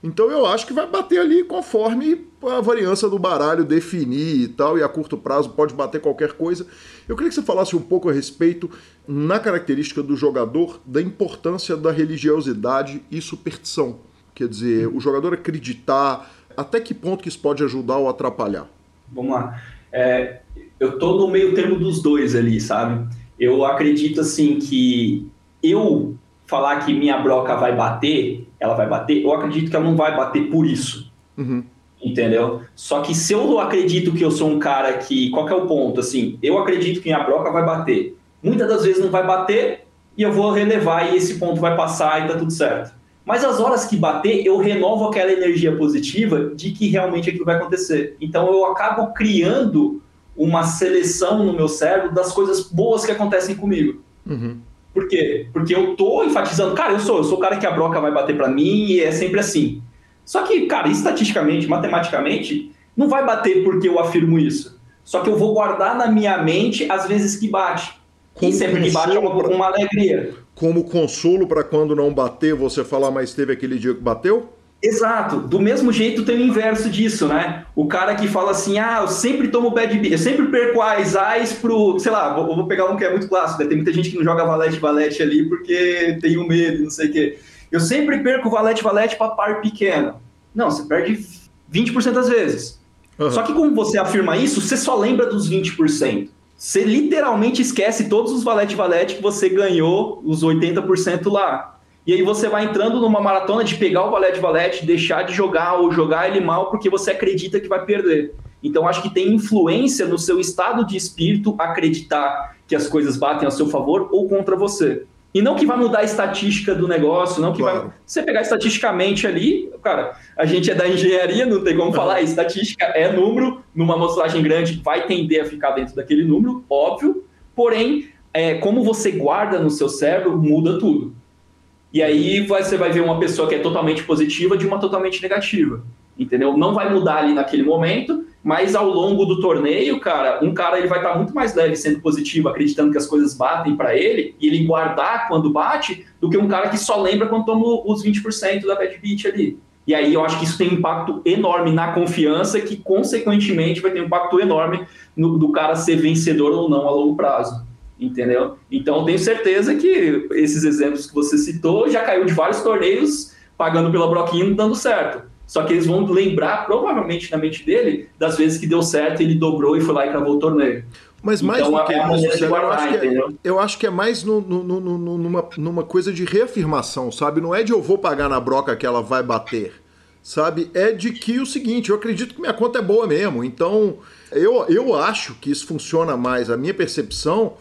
Speaker 1: Então eu acho que vai bater ali conforme a variância do baralho definir e tal, e a curto prazo pode bater qualquer coisa. Eu queria que você falasse um pouco a respeito, na característica do jogador, da importância da religiosidade e superstição. Quer dizer, o jogador acreditar, até que ponto que isso pode ajudar ou atrapalhar?
Speaker 5: Vamos lá. É, eu tô no meio termo dos dois ali, sabe? Eu acredito assim que eu falar que minha broca vai bater, ela vai bater, eu acredito que ela não vai bater por isso. Uhum. Entendeu? Só que se eu acredito que eu sou um cara que. Qual que é o ponto? Assim, eu acredito que minha broca vai bater. Muitas das vezes não vai bater e eu vou relevar e esse ponto vai passar e tá tudo certo. Mas as horas que bater, eu renovo aquela energia positiva de que realmente aquilo vai acontecer. Então eu acabo criando uma seleção no meu cérebro das coisas boas que acontecem comigo. Uhum. Por quê? Porque eu tô enfatizando, cara, eu sou, eu sou o cara que a broca vai bater para mim e é sempre assim. Só que, cara, estatisticamente, matematicamente, não vai bater porque eu afirmo isso. Só que eu vou guardar na minha mente as vezes que bate. Como e sempre que bate é uma, uma alegria.
Speaker 1: Como consolo para quando não bater, você falar, mas teve aquele dia que bateu?
Speaker 5: Exato. Do mesmo jeito tem o inverso disso, né? O cara que fala assim, ah, eu sempre tomo bad beat, eu sempre perco as eyes pro, sei lá, vou, vou pegar um que é muito clássico, né? Tem muita gente que não joga valete valete ali porque tem o medo, não sei o quê. Eu sempre perco valete valete para par pequeno. Não, você perde 20% das vezes. Uhum. Só que como você afirma isso, você só lembra dos 20%. Você literalmente esquece todos os valete valete que você ganhou, os 80% lá. E aí você vai entrando numa maratona de pegar o valete valete, deixar de jogar ou jogar ele mal porque você acredita que vai perder. Então acho que tem influência no seu estado de espírito acreditar que as coisas batem a seu favor ou contra você. E não que vai mudar a estatística do negócio, não que claro. vai. Você pegar estatisticamente ali, cara, a gente é da engenharia, não tem como falar, estatística é número, numa amostragem grande vai tender a ficar dentro daquele número, óbvio, porém, é, como você guarda no seu cérebro, muda tudo. E aí você vai ver uma pessoa que é totalmente positiva de uma totalmente negativa. Entendeu? Não vai mudar ali naquele momento, mas ao longo do torneio, cara, um cara ele vai estar muito mais leve sendo positivo, acreditando que as coisas batem para ele, e ele guardar quando bate, do que um cara que só lembra quando toma os 20% da bad beat ali. E aí eu acho que isso tem um impacto enorme na confiança, que consequentemente vai ter um impacto enorme no, do cara ser vencedor ou não a longo prazo entendeu? Então eu tenho certeza que esses exemplos que você citou já caiu de vários torneios pagando pela broquinha dando certo. Só que eles vão lembrar, provavelmente na mente dele, das vezes que deu certo, ele dobrou e foi lá e cravou o torneio.
Speaker 1: Mas mais então, do que isso, eu, acho que é, eu acho que é mais no, no, no, numa, numa coisa de reafirmação, sabe? Não é de eu vou pagar na broca que ela vai bater, sabe? É de que o seguinte, eu acredito que minha conta é boa mesmo. Então, eu, eu acho que isso funciona mais. A minha percepção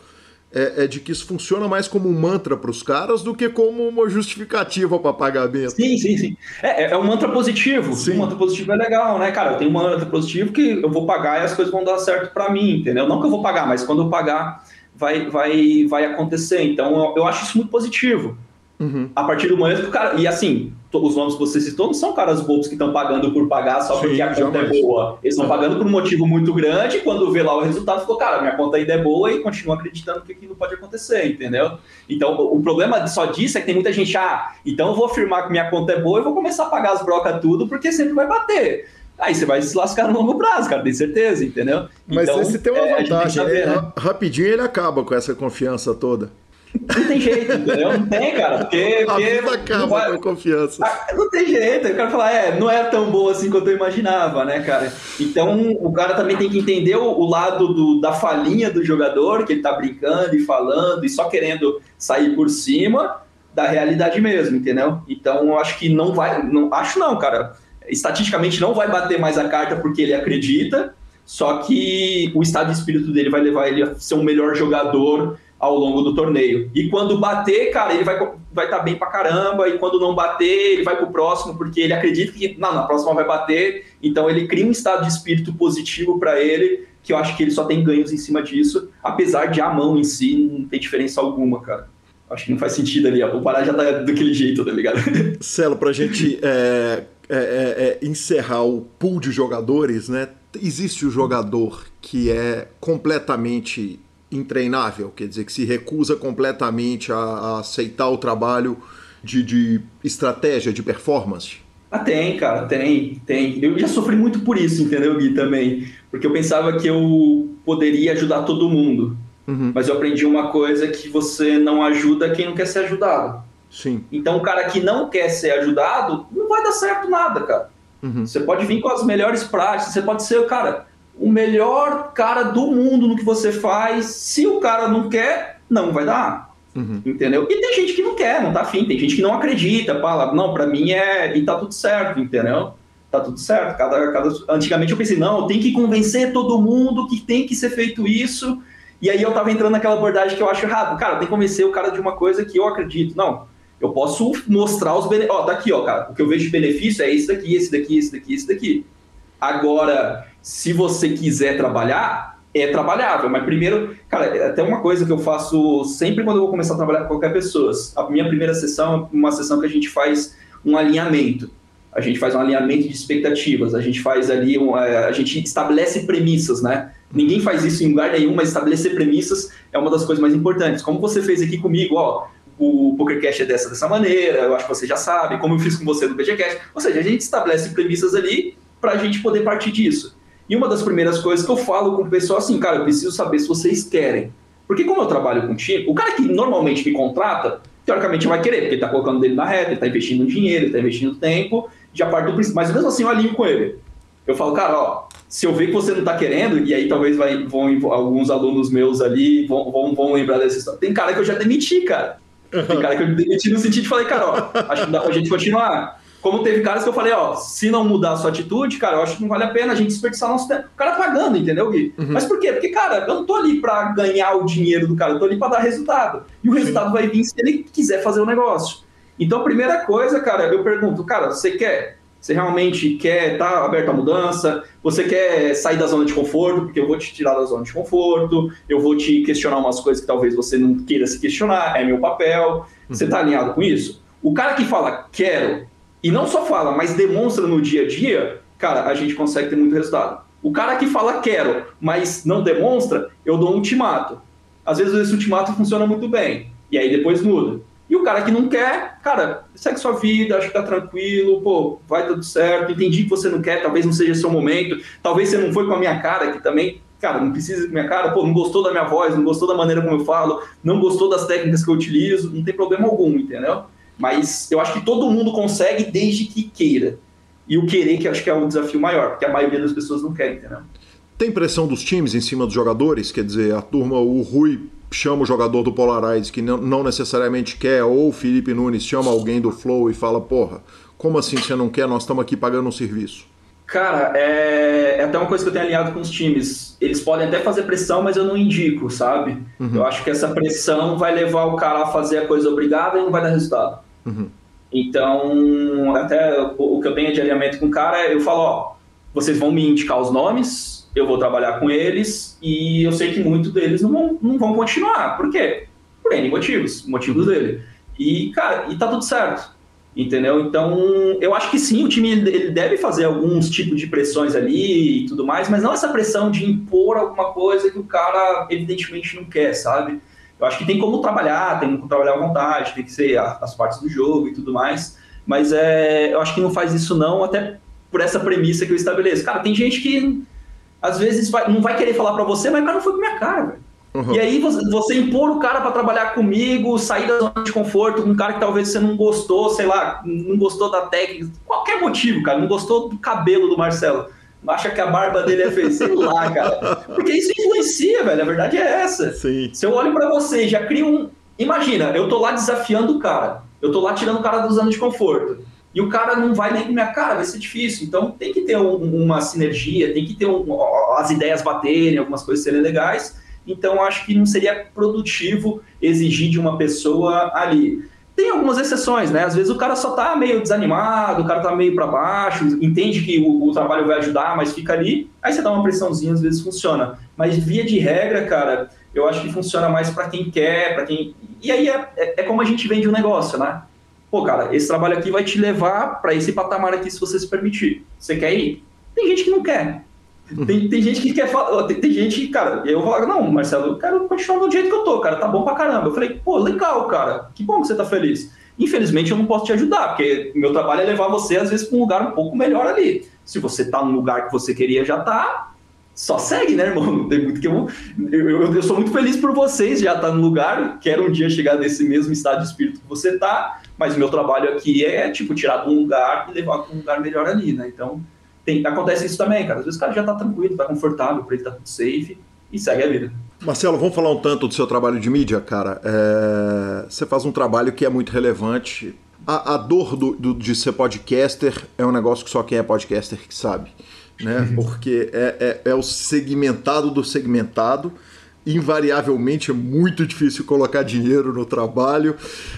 Speaker 1: é, é, de que isso funciona mais como um mantra para os caras do que como uma justificativa para pagamento.
Speaker 5: Sim, sim, sim. É, é, é um mantra positivo. Sim. Um mantra positivo é legal, né, cara? Eu tenho um mantra positivo que eu vou pagar e as coisas vão dar certo para mim, entendeu? Não que eu vou pagar, mas quando eu pagar vai, vai, vai acontecer. Então eu, eu acho isso muito positivo. Uhum. A partir do momento que o cara. E assim, os nomes que você citou não são caras bobos que estão pagando por pagar só porque Sim, a conta jamais. é boa. Eles estão é. pagando por um motivo muito grande e quando vê lá o resultado, falou, cara, minha conta ainda é boa e continua acreditando que aquilo pode acontecer, entendeu? Então, o problema só disso é que tem muita gente, ah, então eu vou afirmar que minha conta é boa e vou começar a pagar as brocas tudo porque sempre vai bater. Aí você vai se lascar no longo prazo, cara, tem certeza, entendeu?
Speaker 1: Mas então, esse tem uma é, vantagem, saber, né? rapidinho ele acaba com essa confiança toda.
Speaker 5: Não tem jeito, entendeu? Não tem, cara. Porque.
Speaker 1: A vida acaba vai... com confiança.
Speaker 5: Ah, não tem jeito. O cara fala, é, não é tão boa assim quanto eu imaginava, né, cara? Então, o cara também tem que entender o, o lado do, da falinha do jogador, que ele tá brincando e falando e só querendo sair por cima da realidade mesmo, entendeu? Então, eu acho que não vai. Não, acho não, cara. Estatisticamente não vai bater mais a carta porque ele acredita, só que o estado de espírito dele vai levar ele a ser um melhor jogador ao longo do torneio. E quando bater, cara, ele vai vai estar tá bem pra caramba, e quando não bater, ele vai pro próximo, porque ele acredita que não, na próxima vai bater, então ele cria um estado de espírito positivo para ele, que eu acho que ele só tem ganhos em cima disso, apesar de a mão em si não ter diferença alguma, cara. Acho que não faz sentido ali, o Pará já tá daquele jeito, tá ligado?
Speaker 1: Celo, pra gente é, é, é, é, encerrar o pool de jogadores, né? Existe o jogador que é completamente intreinável, quer dizer, que se recusa completamente a, a aceitar o trabalho de, de, estratégia, de performance?
Speaker 5: Ah, tem, cara, tem, tem. Eu já sofri muito por isso, entendeu, Gui, também. Porque eu pensava que eu poderia ajudar todo mundo. Uhum. Mas eu aprendi uma coisa que você não ajuda quem não quer ser ajudado.
Speaker 1: Sim.
Speaker 5: Então o cara que não quer ser ajudado, não vai dar certo nada, cara. Uhum. Você pode vir com as melhores práticas, você pode ser, cara, o melhor cara do mundo no que você faz. Se o cara não quer, não vai dar. Uhum. Entendeu? E tem gente que não quer, não tá afim. Tem gente que não acredita, fala, não, para mim é. E tá tudo certo, entendeu? Tá tudo certo. Cada, cada... Antigamente eu pensei, não, tenho que convencer todo mundo que tem que ser feito isso. E aí eu tava entrando naquela abordagem que eu acho errado. Cara, tem que convencer o cara de uma coisa que eu acredito. Não, eu posso mostrar os benefícios. Ó, daqui, ó, cara, o que eu vejo de benefício é esse daqui, esse daqui, esse daqui, esse daqui. Agora, se você quiser trabalhar, é trabalhável. Mas primeiro, cara, é até uma coisa que eu faço sempre quando eu vou começar a trabalhar com qualquer pessoa. A minha primeira sessão é uma sessão que a gente faz um alinhamento. A gente faz um alinhamento de expectativas, a gente faz ali, um, é, a gente estabelece premissas, né? Ninguém faz isso em lugar nenhum, mas estabelecer premissas é uma das coisas mais importantes. Como você fez aqui comigo, ó, o PokerCast é dessa, dessa maneira, eu acho que você já sabe, como eu fiz com você no BGCast. Ou seja, a gente estabelece premissas ali para a gente poder partir disso. E uma das primeiras coisas que eu falo com o pessoal assim, cara, eu preciso saber se vocês querem. Porque como eu trabalho com time, o cara que normalmente me contrata, teoricamente vai querer, porque ele está colocando dele na reta, ele está investindo dinheiro, ele está investindo tempo, já parte do princípio. Mas mesmo assim eu alinho com ele. Eu falo, cara, ó, se eu ver que você não está querendo, e aí talvez vai, vão, alguns alunos meus ali vão, vão, vão lembrar dessa história. Tem cara que eu já demiti, cara. Tem cara que eu demiti no sentido de falei, cara, ó, acho que dá pra gente continuar. Como teve caras que eu falei, ó, se não mudar a sua atitude, cara, eu acho que não vale a pena a gente desperdiçar nosso tempo. O cara pagando, entendeu, Gui? Uhum. Mas por quê? Porque, cara, eu não tô ali pra ganhar o dinheiro do cara, eu tô ali pra dar resultado. E o resultado Sim. vai vir se ele quiser fazer o negócio. Então, a primeira coisa, cara, eu pergunto, cara, você quer? Você realmente quer estar tá aberto à mudança? Você quer sair da zona de conforto? Porque eu vou te tirar da zona de conforto, eu vou te questionar umas coisas que talvez você não queira se questionar, é meu papel. Você está alinhado com isso? O cara que fala quero, e não só fala, mas demonstra no dia a dia, cara, a gente consegue ter muito resultado. O cara que fala quero, mas não demonstra, eu dou um ultimato. Às vezes esse ultimato funciona muito bem, e aí depois muda. E o cara que não quer, cara, segue sua vida, acho que tá tranquilo, pô, vai tudo certo, entendi que você não quer, talvez não seja seu momento, talvez você não foi com a minha cara, que também, cara, não precisa com minha cara, pô, não gostou da minha voz, não gostou da maneira como eu falo, não gostou das técnicas que eu utilizo, não tem problema algum, entendeu? Mas eu acho que todo mundo consegue desde que queira. E o querer que acho que é o desafio maior, porque a maioria das pessoas não quer, entendeu?
Speaker 1: Tem pressão dos times em cima dos jogadores? Quer dizer, a turma, o Rui chama o jogador do Polarize que não, não necessariamente quer, ou o Felipe Nunes chama alguém do Flow e fala, porra, como assim você não quer? Nós estamos aqui pagando um serviço.
Speaker 5: Cara, é, é, até uma coisa que eu tenho alinhado com os times. Eles podem até fazer pressão, mas eu não indico, sabe? Uhum. Eu acho que essa pressão vai levar o cara a fazer a coisa obrigada e não vai dar resultado. Uhum. Então, até o, que eu tenho de alinhamento com o cara, eu falo, ó, vocês vão me indicar os nomes, eu vou trabalhar com eles, e eu sei que muitos deles não vão, não vão continuar. Por quê? Por N motivos, motivos uhum. dele. E, cara, e tá tudo certo. Entendeu? Então, eu acho que sim, o time ele deve fazer alguns tipos de pressões ali e tudo mais, mas não essa pressão de impor alguma coisa que o cara evidentemente não quer, sabe? Eu acho que tem como trabalhar, tem como trabalhar à vontade, tem que ser as partes do jogo e tudo mais, mas é, eu acho que não faz isso não, até por essa premissa que eu estabeleço. Cara, tem gente que às vezes vai, não vai querer falar para você, mas o cara não foi com minha cara, velho. Uhum. E aí você, você, impor o cara para trabalhar comigo, sair da zona de conforto com um cara que talvez você não gostou, sei lá, não gostou da técnica, qualquer motivo, cara, não gostou do cabelo do Marcelo, acha que a barba dele é feia, sei lá, cara. Porque isso influencia, velho, a verdade é essa. Sim. Se eu olho para você já crio um... Imagina, eu tô lá desafiando o cara, eu tô lá tirando o cara da zona de conforto. E o cara não vai nem com minha cara, vai ser difícil. Então tem que ter um, uma sinergia, tem que ter um, as ideias baterem, algumas coisas serem legais então acho que não seria produtivo exigir de uma pessoa ali. Tem algumas exceções, né? Às vezes o cara só tá meio desanimado, o cara tá meio para baixo, entende que o, o, trabalho vai ajudar, mas fica ali, aí você dá uma pressãozinha, às vezes funciona. Mas via de regra, cara, eu acho que funciona mais para quem quer, para quem. E aí é, é, é como a gente vende um negócio, né? Pô, cara, esse trabalho aqui vai te levar para esse patamar aqui se você se permitir. Você quer ir? Tem gente que não quer. Tem, tem gente que quer falar, tem, tem gente que, cara, eu falar, não, Marcelo, eu quero continuar do jeito que eu tô, cara, tá bom pra caramba. Eu falei, pô, legal, cara, que bom que você tá feliz. Infelizmente eu não posso te ajudar, porque meu trabalho é levar você, às vezes, para um lugar um pouco melhor ali. Se você tá no lugar que você queria já tá, só segue, né, irmão? Não tem muito que eu, eu, eu sou muito feliz por vocês já tá no lugar, quero um dia chegar nesse mesmo estado de espírito que você tá, mas meu trabalho aqui é, tipo, tirar de um lugar e levar para um lugar melhor ali, né? Então, tem, acontece isso também, cara. Às vezes o cara já tá tranquilo, tá confortável, pra ele tá tudo safe e segue a vida.
Speaker 1: Marcelo, vamos falar um tanto do seu trabalho de mídia, cara. É... Você faz um trabalho que é muito relevante. A, a dor do, do, de ser podcaster é um negócio que só quem é podcaster que sabe. Né? Uhum. Porque é, é, é o segmentado do segmentado invariavelmente é muito difícil colocar dinheiro no trabalho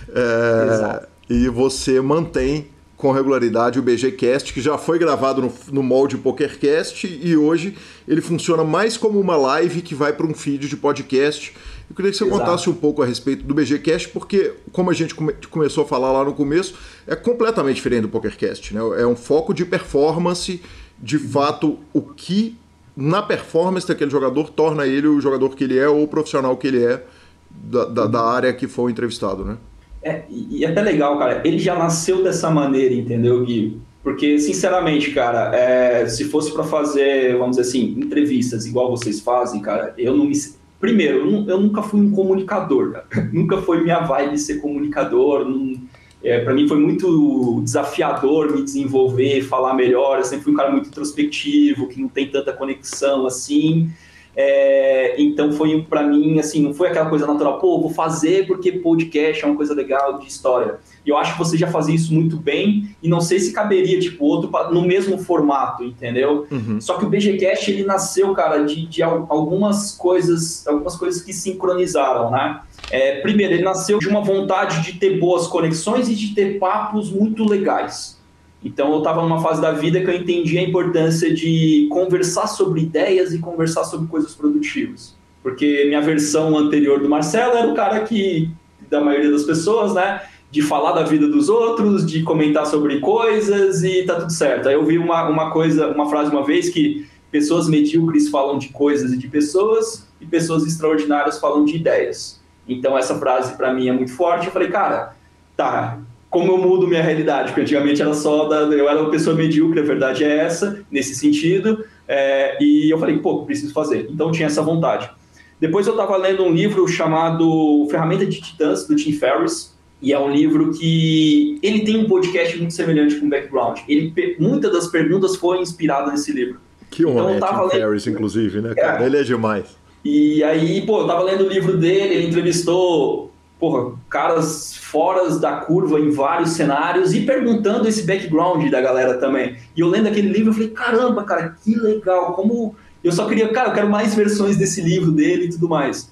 Speaker 1: é, e você mantém com regularidade o BGCast, que já foi gravado no, no molde PokerCast e hoje ele funciona mais como uma live que vai para um feed de podcast. Eu queria que você Exato. contasse um pouco a respeito do BGCast, porque, como a gente come, começou a falar lá no começo, é completamente diferente do PokerCast. Né? É um foco de performance, de fato, o que na performance daquele jogador torna ele o jogador que ele é ou o profissional que ele é da, da, da área que foi entrevistado, né?
Speaker 5: É, e é até legal, cara, ele já nasceu dessa maneira, entendeu, Gui? Porque, sinceramente, cara, é, se fosse para fazer, vamos dizer assim, entrevistas igual vocês fazem, cara, eu não me. Primeiro, eu nunca fui um comunicador, cara. nunca foi minha vibe ser comunicador. Não... É, para mim foi muito desafiador me desenvolver, falar melhor. Eu sempre fui um cara muito introspectivo, que não tem tanta conexão assim. É, então foi para mim assim, não foi aquela coisa natural, pô, vou fazer porque podcast é uma coisa legal de história. E eu acho que você já fazia isso muito bem e não sei se caberia tipo outro no mesmo formato, entendeu? Uhum. Só que o BGcast ele nasceu, cara, de, de algumas coisas, algumas coisas que sincronizaram, né? É, primeiro, ele nasceu de uma vontade de ter boas conexões e de ter papos muito legais. Então eu estava numa fase da vida que eu entendi a importância de conversar sobre ideias e conversar sobre coisas produtivas. Porque minha versão anterior do Marcelo era o cara que, da maioria das pessoas, né, de falar da vida dos outros, de comentar sobre coisas e tá tudo certo. Aí eu vi uma, uma coisa, uma frase uma vez que pessoas medíocres falam de coisas e de pessoas e pessoas extraordinárias falam de ideias. Então essa frase para mim é muito forte. Eu falei, cara, tá, como eu mudo minha realidade, porque antigamente era só da, eu era uma pessoa medíocre, a verdade é essa, nesse sentido, é, e eu falei, pô, preciso fazer. Então tinha essa vontade. Depois eu estava lendo um livro chamado Ferramenta de Titãs, do Tim Ferriss, e é um livro que ele tem um podcast muito semelhante com o background. Ele, muitas das perguntas foram inspiradas nesse livro.
Speaker 1: Que então, homem, é Tim lendo... Ferriss, inclusive, né? É. Ele é demais.
Speaker 5: E aí, pô, eu tava lendo o livro dele, ele entrevistou porra, caras fora da curva em vários cenários e perguntando esse background da galera também. E eu lendo aquele livro, eu falei, caramba, cara, que legal, como... Eu só queria, cara, eu quero mais versões desse livro dele e tudo mais.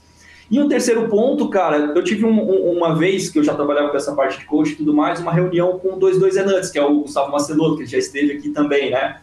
Speaker 5: E um terceiro ponto, cara, eu tive um, um, uma vez que eu já trabalhava com essa parte de coach e tudo mais, uma reunião com o 22 Enantes, que é o Gustavo Maceloto, que já esteve aqui também, né?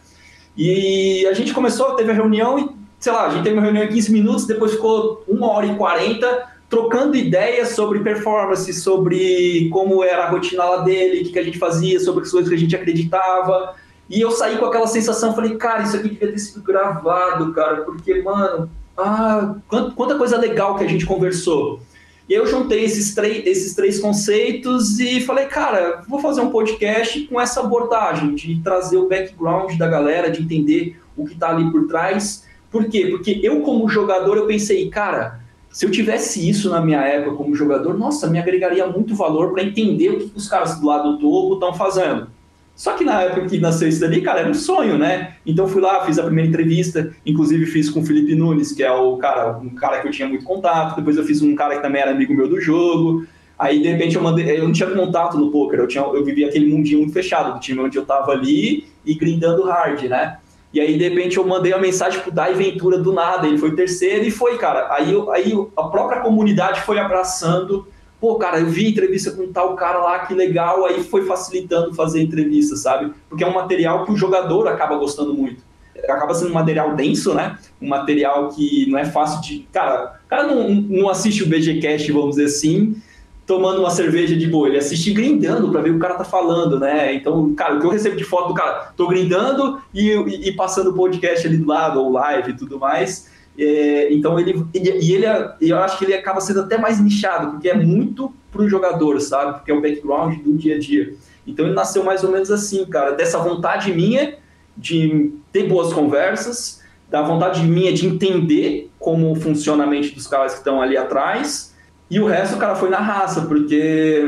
Speaker 5: E a gente começou, teve a reunião e, sei lá, a gente teve uma reunião em 15 minutos, depois ficou uma hora e 40 trocando ideias sobre performance, sobre como era a rotina lá dele, o que, que a gente fazia, sobre as coisas que a gente acreditava. E eu saí com aquela sensação, falei, cara, isso aqui devia ter sido gravado, cara, porque, mano, ah, quanta coisa legal que a gente conversou. E eu juntei esses, três, esses três conceitos e falei, cara, vou fazer um podcast com essa abordagem, de trazer o background da galera, de entender o que está ali por trás. Por quê? Porque eu, como jogador, eu pensei, cara, se eu tivesse isso na minha época como jogador, nossa, me agregaria muito valor para entender o que os caras do lado do topo estão fazendo. Só que na época que nasceu isso dali, cara, era um sonho, né? Então fui lá, fiz a primeira entrevista, inclusive fiz com o Felipe Nunes, que é o cara, um cara que eu tinha muito contato. Depois eu fiz um cara que também era amigo meu do jogo. Aí de repente eu mandei, eu não tinha contato no poker, eu tinha, eu vivia aquele mundinho muito fechado do time onde eu tava ali e grindando hard, né? E aí, de repente, eu mandei uma mensagem pro Dai Ventura do nada. Ele foi terceiro e foi, cara. Aí, aí a própria comunidade foi abraçando. Pô, cara, eu vi entrevista com tal cara lá, que legal. Aí foi facilitando fazer entrevista, sabe? Porque é um material que o jogador acaba gostando muito. Acaba sendo um material denso, né? Um material que não é fácil de. Cara, o cara não, não assiste o BGCast, vamos dizer assim, tomando uma cerveja de boa, ele assiste grindando para ver o que o cara tá falando, né? Então, cara, o que eu recebo de foto do cara, tô grindando e, e, e passando o podcast ali do lado, ou live e tudo mais. É, então ele, ele, e ele, eu acho que ele acaba sendo até mais nichado, porque é muito pro jogador, sabe? Porque é o background do dia a dia. Então ele nasceu mais ou menos assim, cara, dessa vontade minha de ter boas conversas, da vontade minha de entender como funciona a mente dos caras que estão ali atrás e o resto, o cara, foi na raça, porque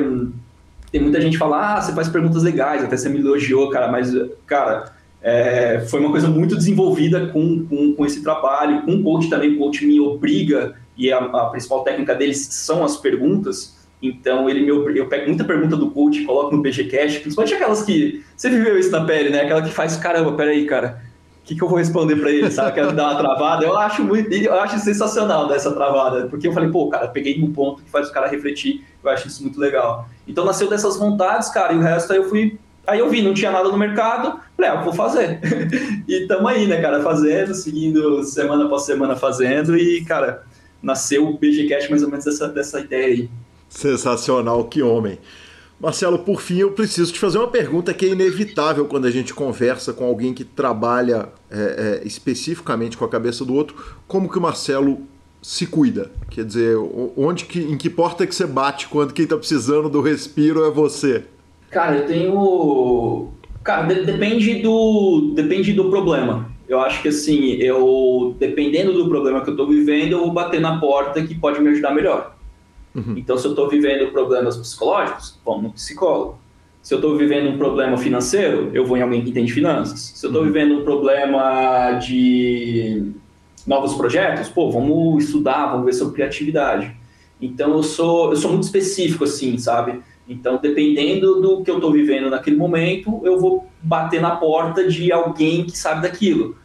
Speaker 5: tem muita gente que fala, ah, você faz perguntas legais, até você me elogiou, cara, mas, cara, é, foi uma coisa muito desenvolvida com, com, com, esse trabalho, com o coach também, o coach me obriga, e a, a principal técnica deles são as perguntas, então ele me eu pego muita pergunta do coach, coloco no BGCast, principalmente aquelas que, você viveu isso na pele, né, aquela que faz, caramba, peraí, cara, que, que eu vou responder para ele, sabe? Quero dar uma travada. Eu acho muito, eu acho sensacional dessa travada, porque eu falei, pô, cara, peguei um ponto que faz o cara refletir, eu acho isso muito legal. Então nasceu dessas vontades, cara, e o resto aí eu fui. Aí eu vi, não tinha nada no mercado, falei, ah, vou fazer. e tamo aí, né, cara, fazendo, seguindo semana após semana fazendo, e, cara, nasceu o BGCast mais ou menos dessa, dessa ideia aí.
Speaker 1: Sensacional, que homem. Marcelo, por fim, eu preciso te fazer uma pergunta que é inevitável quando a gente conversa com alguém que trabalha é, é, especificamente com a cabeça do outro. Como que o Marcelo se cuida? Quer dizer, onde que, em que porta que você bate quando quem está precisando do respiro é você?
Speaker 5: Cara, eu tenho. Cara, de depende do depende do problema. Eu acho que assim, eu dependendo do problema que eu estou vivendo, eu vou bater na porta que pode me ajudar melhor. Uhum. Então, se eu estou vivendo problemas psicológicos, vamos no psicólogo. Se eu estou vivendo um problema financeiro, eu vou em alguém que entende finanças. Se eu estou uhum. vivendo um problema de novos projetos, pô, vamos estudar, vamos ver sobre criatividade. Então, eu sou, eu sou muito específico, assim, sabe? Então, dependendo do que eu estou vivendo naquele momento, eu vou bater na porta de alguém que sabe daquilo.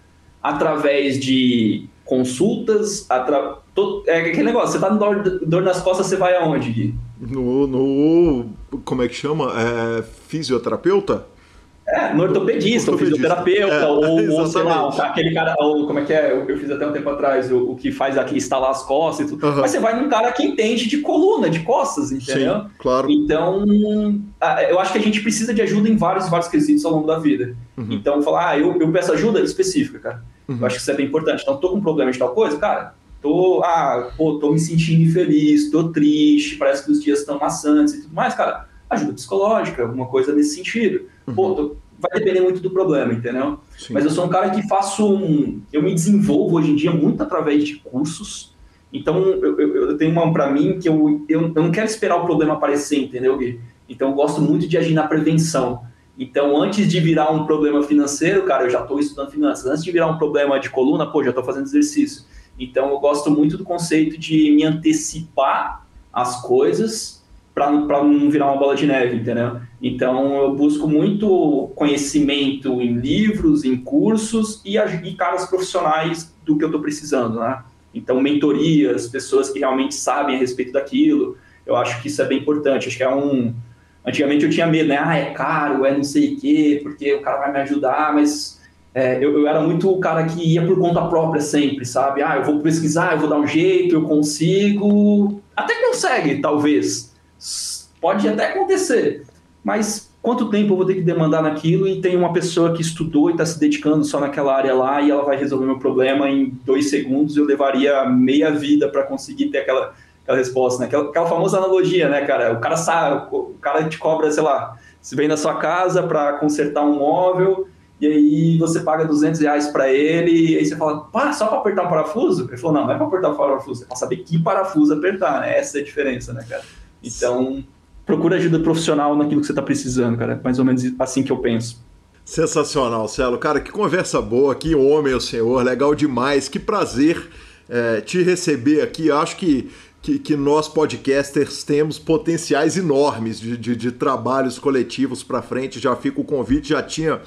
Speaker 5: Através de consultas, atra... é aquele negócio, você tá com dor, dor nas costas, você vai aonde, Gui?
Speaker 1: No, no como é que chama? É, fisioterapeuta?
Speaker 5: É, no ortopedista, ou fisioterapeuta, é, ou, ou, sei lá, aquele cara, ou, como é que é? Eu, eu fiz até um tempo atrás, o, o, que faz aqui instalar as costas e tudo. Uhum. Mas você vai num cara que entende de coluna, de costas, entendeu? Sim,
Speaker 1: claro.
Speaker 5: Então, eu acho que a gente precisa de ajuda em vários, vários quesitos ao longo da vida. Uhum. Então, falar, ah, eu, eu peço ajuda específica, cara. Uhum. Eu acho que isso é bem importante. Então, tô com um problema de tal coisa, cara, tô, ah, pô, tô me sentindo infeliz, tô triste, parece que os dias estão maçantes e tudo mais, cara, ajuda psicológica, alguma coisa nesse sentido. Uhum. Pô, tô, vai depender muito do problema, entendeu? Sim. Mas eu sou um cara que faço um, eu me desenvolvo hoje em dia muito através de cursos. Então, eu, eu, eu tenho uma para mim que eu, eu, eu não quero esperar o problema aparecer, entendeu, Gui? Então, eu gosto muito de agir na prevenção. Então, antes de virar um problema financeiro, cara, eu já estou estudando finanças. Antes de virar um problema de coluna, pô, já estou fazendo exercício. Então, eu gosto muito do conceito de me antecipar as coisas para não virar uma bola de neve, entendeu? Então, eu busco muito conhecimento em livros, em cursos e, e caras profissionais do que eu estou precisando, né? Então, mentorias, pessoas que realmente sabem a respeito daquilo. Eu acho que isso é bem importante. Acho que é um Antigamente eu tinha medo, né? Ah, é caro, é não sei o quê, porque o cara vai me ajudar, mas é, eu, eu, era muito o cara que ia por conta própria sempre, sabe? Ah, eu vou pesquisar, eu vou dar um jeito, eu consigo. Até consegue, talvez. Pode até acontecer. Mas quanto tempo eu vou ter que demandar naquilo e tem uma pessoa que estudou e está se dedicando só naquela área lá e ela vai resolver meu problema em dois segundos, eu levaria meia vida para conseguir ter aquela aquela resposta, né? Aquela, aquela, famosa analogia, né, cara? O cara sabe, o cara te cobra, sei lá, se vem na sua casa para consertar um móvel e aí você paga 200 reais para ele e aí você fala, pá, só para apertar um parafuso? Ele falou, não, não é para apertar o parafuso, é para saber que parafuso apertar, né? Essa é a diferença, né, cara? Então, procura ajuda profissional naquilo que você está precisando, cara. Mais ou menos assim que eu penso.
Speaker 1: Sensacional, Celo. Cara, que conversa boa, que homem o senhor, legal demais, que prazer é, te receber aqui. Acho que que, que nós podcasters temos potenciais enormes de, de, de trabalhos coletivos para frente. Já fica o convite, já tinha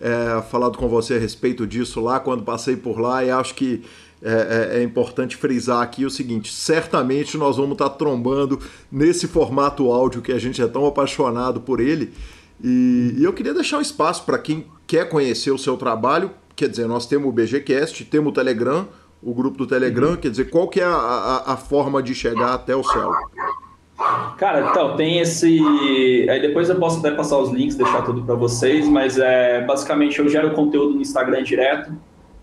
Speaker 1: é, falado com você a respeito disso lá quando passei por lá e acho que é, é, é, importante frisar aqui o seguinte: certamente nós vamos estar tá trombando nesse formato áudio que a gente é tão apaixonado por ele. E, e eu queria deixar um espaço para quem quer conhecer o seu trabalho. Quer dizer, nós temos o BGCast, temos o Telegram, o grupo do Telegram? Uhum. Quer dizer, qual que é a, a, a, forma de chegar até o céu?
Speaker 5: Cara, então, tem esse. Aí depois eu posso até passar os links, deixar tudo para vocês, mas é basicamente eu gero conteúdo no Instagram direto.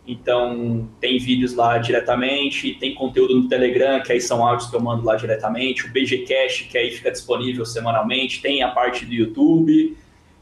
Speaker 5: Então, tem vídeos lá diretamente, tem conteúdo no Telegram, que aí são áudios que eu mando lá diretamente, o BGCast, que aí fica disponível semanalmente, tem a parte do YouTube,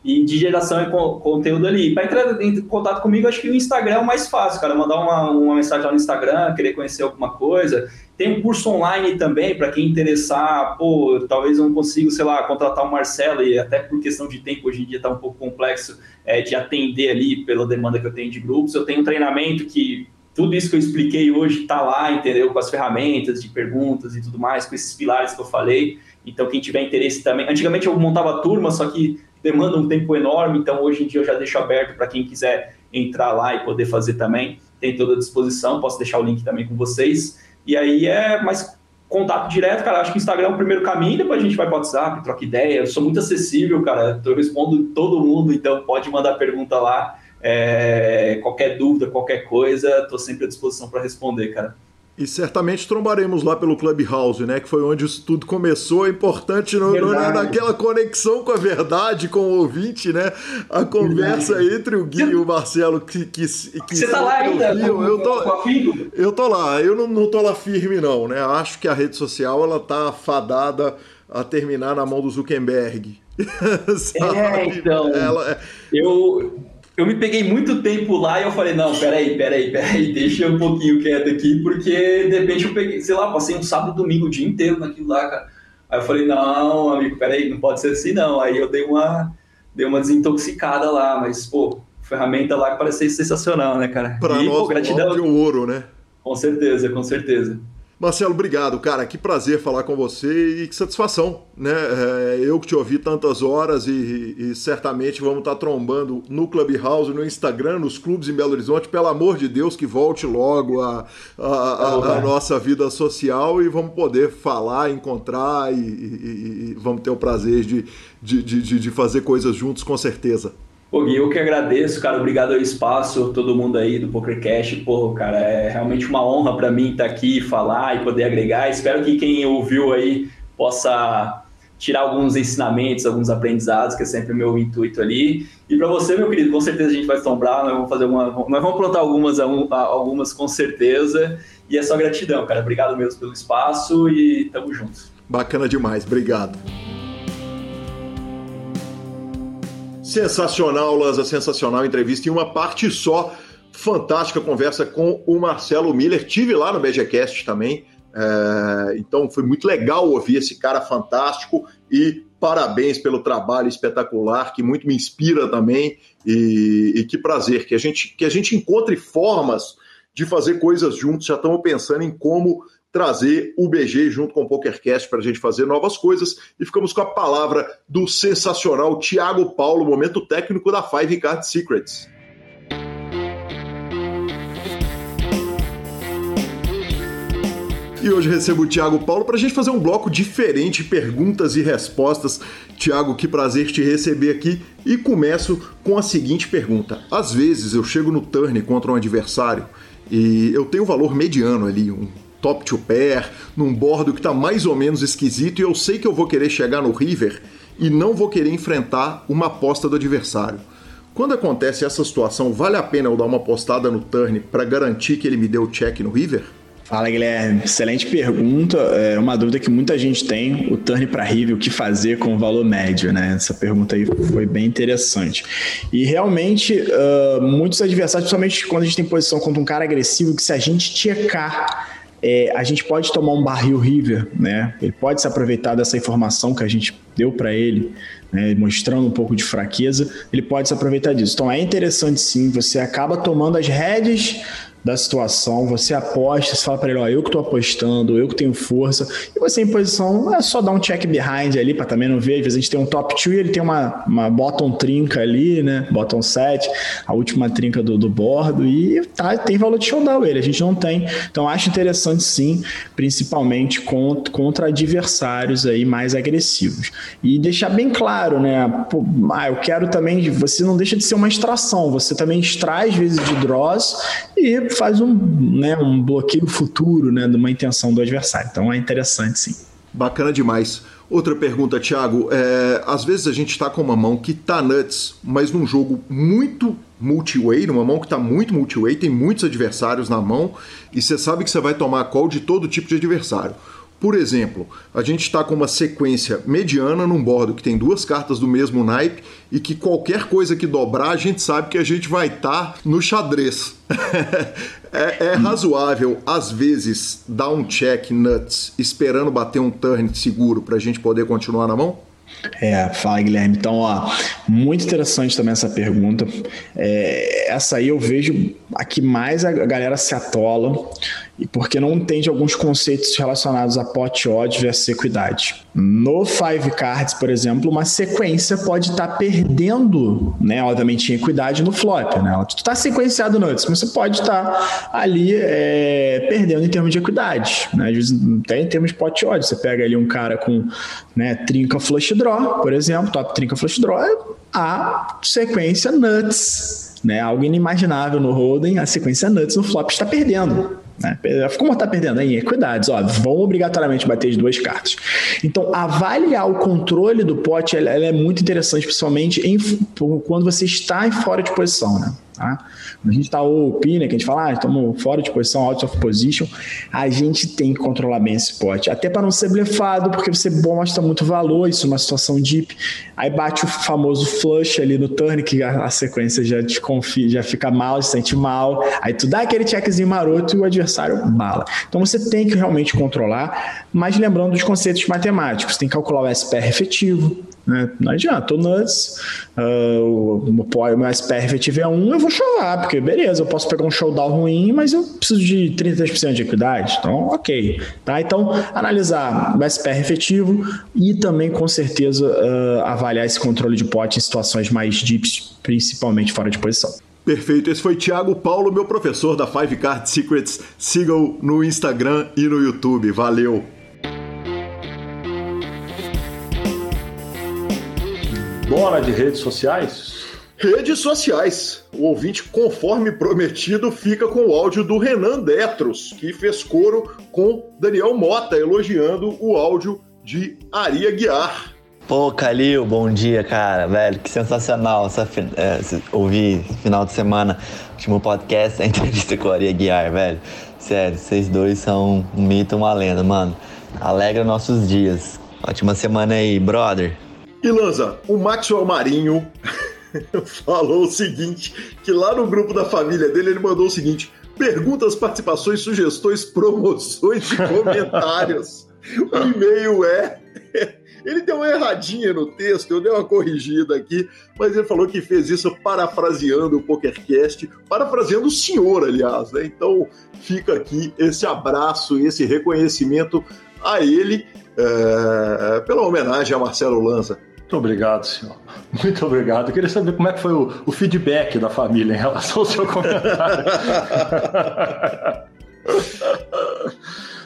Speaker 5: e de geração de conteúdo ali. Para entrar em contato comigo, acho que o Instagram é o mais fácil, cara. Mandar uma, uma mensagem lá no Instagram, querer conhecer alguma coisa. Tem um curso online também, para quem interessar, pô, talvez eu não consiga, sei lá, contratar o Marcelo, e até por questão de tempo, hoje em dia está um pouco complexo é, de atender ali pela demanda que eu tenho de grupos. Eu tenho um treinamento que tudo isso que eu expliquei hoje está lá, entendeu? Com as ferramentas de perguntas e tudo mais, com esses pilares que eu falei. Então, quem tiver interesse também. Antigamente eu montava turma, só que demanda um tempo enorme, então hoje em dia eu já deixo aberto para quem quiser entrar lá e poder fazer também. Tem toda a disposição, posso deixar o link também com vocês. E aí é mais contato direto, cara. Acho que o Instagram é o primeiro caminho, depois a gente vai para o WhatsApp, troca ideia. Eu sou muito acessível, cara. Eu respondo todo mundo, então pode mandar pergunta lá. É, qualquer dúvida, qualquer coisa, estou sempre à disposição para responder, cara.
Speaker 1: E certamente trombaremos lá pelo Clubhouse, né? Que foi onde isso tudo começou. É importante no, no, naquela conexão com a verdade, com o ouvinte, né? A conversa verdade. entre o Gui e o Marcelo que. que, que
Speaker 5: Você tá lá ainda?
Speaker 1: Com, eu, tô, eu tô lá, eu não, não tô lá firme, não, né? Acho que a rede social ela tá fadada a terminar na mão do Zuckerberg.
Speaker 5: é, então. Ela, é eu, eu me peguei muito tempo lá e eu falei, não, peraí, peraí, peraí, deixa um pouquinho quieto aqui, porque de repente eu peguei, sei lá, passei um sábado e domingo o dia inteiro naquilo lá, cara. Aí eu falei, não, amigo, peraí, não pode ser assim não. Aí eu dei uma, dei uma desintoxicada lá, mas, pô, ferramenta lá que parecia sensacional, né, cara?
Speaker 1: Pra e, nós, pô, gratidão. de ouro, né?
Speaker 5: Com certeza, com certeza.
Speaker 1: Marcelo, obrigado, cara. Que prazer falar com você e que satisfação, né? É, eu que te ouvi tantas horas e, e, certamente vamos estar trombando no Clubhouse, no Instagram, nos clubes em Belo Horizonte. Pelo amor de Deus, que volte logo a, a, a, a nossa vida social e vamos poder falar, encontrar e, e, e vamos ter o prazer de, de, de, de fazer coisas juntos, com certeza.
Speaker 5: Pô, Gui, eu que agradeço, cara. Obrigado ao espaço, todo mundo aí do PokerCast. Pô, cara, é realmente uma honra para mim estar aqui, falar e poder agregar. Espero que quem ouviu aí possa tirar alguns ensinamentos, alguns aprendizados, que é sempre o meu intuito ali. E para você, meu querido, com certeza a gente vai sombrar, nós vamos fazer uma, nós vamos plantar algumas, algumas com certeza. E é só gratidão, cara. Obrigado mesmo pelo espaço e tamo juntos.
Speaker 1: Bacana demais, obrigado. Sensacional, Lanza, sensacional entrevista em uma parte só. Fantástica conversa com o Marcelo Miller. Tive lá no BGCast também. É, então foi muito legal ouvir esse cara fantástico e parabéns pelo trabalho espetacular que muito me inspira também e, e que prazer que a gente que a gente encontre formas de fazer coisas juntos. Já estamos pensando em como trazer o BG junto com o PokerCast para a gente fazer novas coisas. E ficamos com a palavra do sensacional Thiago Paulo, momento técnico da Five Card Secrets. E hoje recebo o Thiago Paulo para a gente fazer um bloco diferente, perguntas e respostas. Thiago, que prazer te receber aqui. E começo com a seguinte pergunta: Às vezes eu chego no turn contra um adversário e eu tenho um valor mediano ali, um top to pair, num bordo que está mais ou menos esquisito e eu sei que eu vou querer chegar no river e não vou querer enfrentar uma aposta do adversário. Quando acontece essa situação, vale a pena eu dar uma apostada no turn para garantir que ele me deu o check no river?
Speaker 6: Fala Guilherme, excelente pergunta. É uma dúvida que muita gente tem: o turn para river, o que fazer com o valor médio, né? Essa pergunta aí foi bem interessante. E realmente, uh, muitos adversários, principalmente quando a gente tem posição contra um cara agressivo, que se a gente checar é, a gente pode tomar um barril river, né? Ele pode se aproveitar dessa informação que a gente deu para ele, né? mostrando um pouco de fraqueza, ele pode se aproveitar disso. Então é interessante sim, você acaba tomando as rédeas da situação, você aposta, você fala para ele, ó, eu que tô apostando, eu que tenho força, e você em posição, é só dar um check behind ali para também não ver, às vezes a gente tem um top 2 e ele tem uma, uma bottom trinca ali, né, bottom 7, a última trinca do, do bordo, e tá, tem valor de showdown ele, a gente não tem, então acho interessante sim, principalmente contra, contra adversários aí mais agressivos, e deixar bem claro, né, pô, ah, eu quero também, você não deixa de ser uma extração, você também extrai às vezes de draws, e faz um, né, um bloqueio futuro né, de uma intenção do adversário. Então é interessante sim.
Speaker 1: Bacana demais. Outra pergunta, Thiago. É, às vezes a gente está com uma mão que tá nuts, mas num jogo muito multi-way, numa mão que está muito multi-way, tem muitos adversários na mão, e você sabe que você vai tomar call de todo tipo de adversário. Por exemplo, a gente está com uma sequência mediana num bordo que tem duas cartas do mesmo naipe e que qualquer coisa que dobrar, a gente sabe que a gente vai estar tá no xadrez. é, é, razoável, às vezes, dar um check nuts esperando bater um turn seguro para a gente poder continuar na mão?
Speaker 6: É, fala Guilherme. Então, ó, muito interessante também essa pergunta. É, essa aí eu vejo a que mais a galera se atola e porque não entende alguns conceitos relacionados a pot odd versus equidade. No Five Cards, por exemplo, uma sequência pode estar tá perdendo, né, obviamente em equidade no flop, né? Tu está sequenciado antes, mas você pode estar tá ali é, perdendo em termos de equidade, né? Até em termos de pot odd, você pega ali um cara com, né, trinca flush draw, por exemplo, top trinca flush draw, a sequência nuts, né? Algo inimaginável no Holden, a sequência nuts no flop está perdendo. Né? Como tá perdendo aí? Equidades, ó, vão obrigatoriamente bater as duas cartas. Então, avaliar o controle do pote ela, ela é muito interessante, principalmente em, quando você está em fora de posição, né? Tá? Quando a gente está OP, né, que a gente fala, ah, estamos fora de posição, out of position, a gente tem que controlar bem esse pote. Até para não ser blefado, porque você mostra muito valor, isso numa situação deep. Aí bate o famoso flush ali no turn, que a, a sequência já desconfia, já fica mal, se sente mal. Aí tu dá aquele checkzinho maroto e o adversário bala. Então você tem que realmente controlar, mas lembrando dos conceitos matemáticos, tem que calcular o SPR efetivo, né? Não adianta, o nuts, uh, o, meu SPR é 1, eu vou chorar, porque beleza, eu posso pegar um showdown ruim, mas eu preciso de 33% de equidade, então ok. Tá? Então, analisar o SPR efetivo e também, com certeza, uh, avaliar esse controle de pote em situações mais deeps, principalmente fora de posição.
Speaker 1: Perfeito, esse foi Thiago Paulo, meu professor da Five Card Secrets. Sigam no Instagram e no YouTube. Valeu!
Speaker 2: Bora de redes sociais?
Speaker 1: Redes sociais. O ouvinte, conforme prometido, fica com o áudio do Renan Detros, que fez coro com Daniel Mota, elogiando o áudio de Aria Guiar.
Speaker 7: Pô, Calil, bom dia, cara, velho, que sensacional essa, é, ouvir final de semana, último podcast, a entrevista com a Aria Guiar, velho. Sério, vocês dois são um mito, uma lenda, mano. Alegra nossos dias. Ótima semana aí, brother.
Speaker 1: E Lanza, o Maxwell Marinho falou o seguinte: que lá no grupo da família dele ele mandou o seguinte: perguntas, participações, sugestões, promoções e comentários. o e-mail é. Ele deu uma erradinha no texto, eu dei uma corrigida aqui, mas ele falou que fez isso parafraseando o PokerCast, parafraseando o senhor, aliás, né? Então fica aqui esse abraço, esse reconhecimento a ele é, pela homenagem a Marcelo Lanza.
Speaker 2: Muito obrigado, senhor. Muito obrigado. Eu queria saber como é que foi o, o feedback da família em relação ao seu comentário.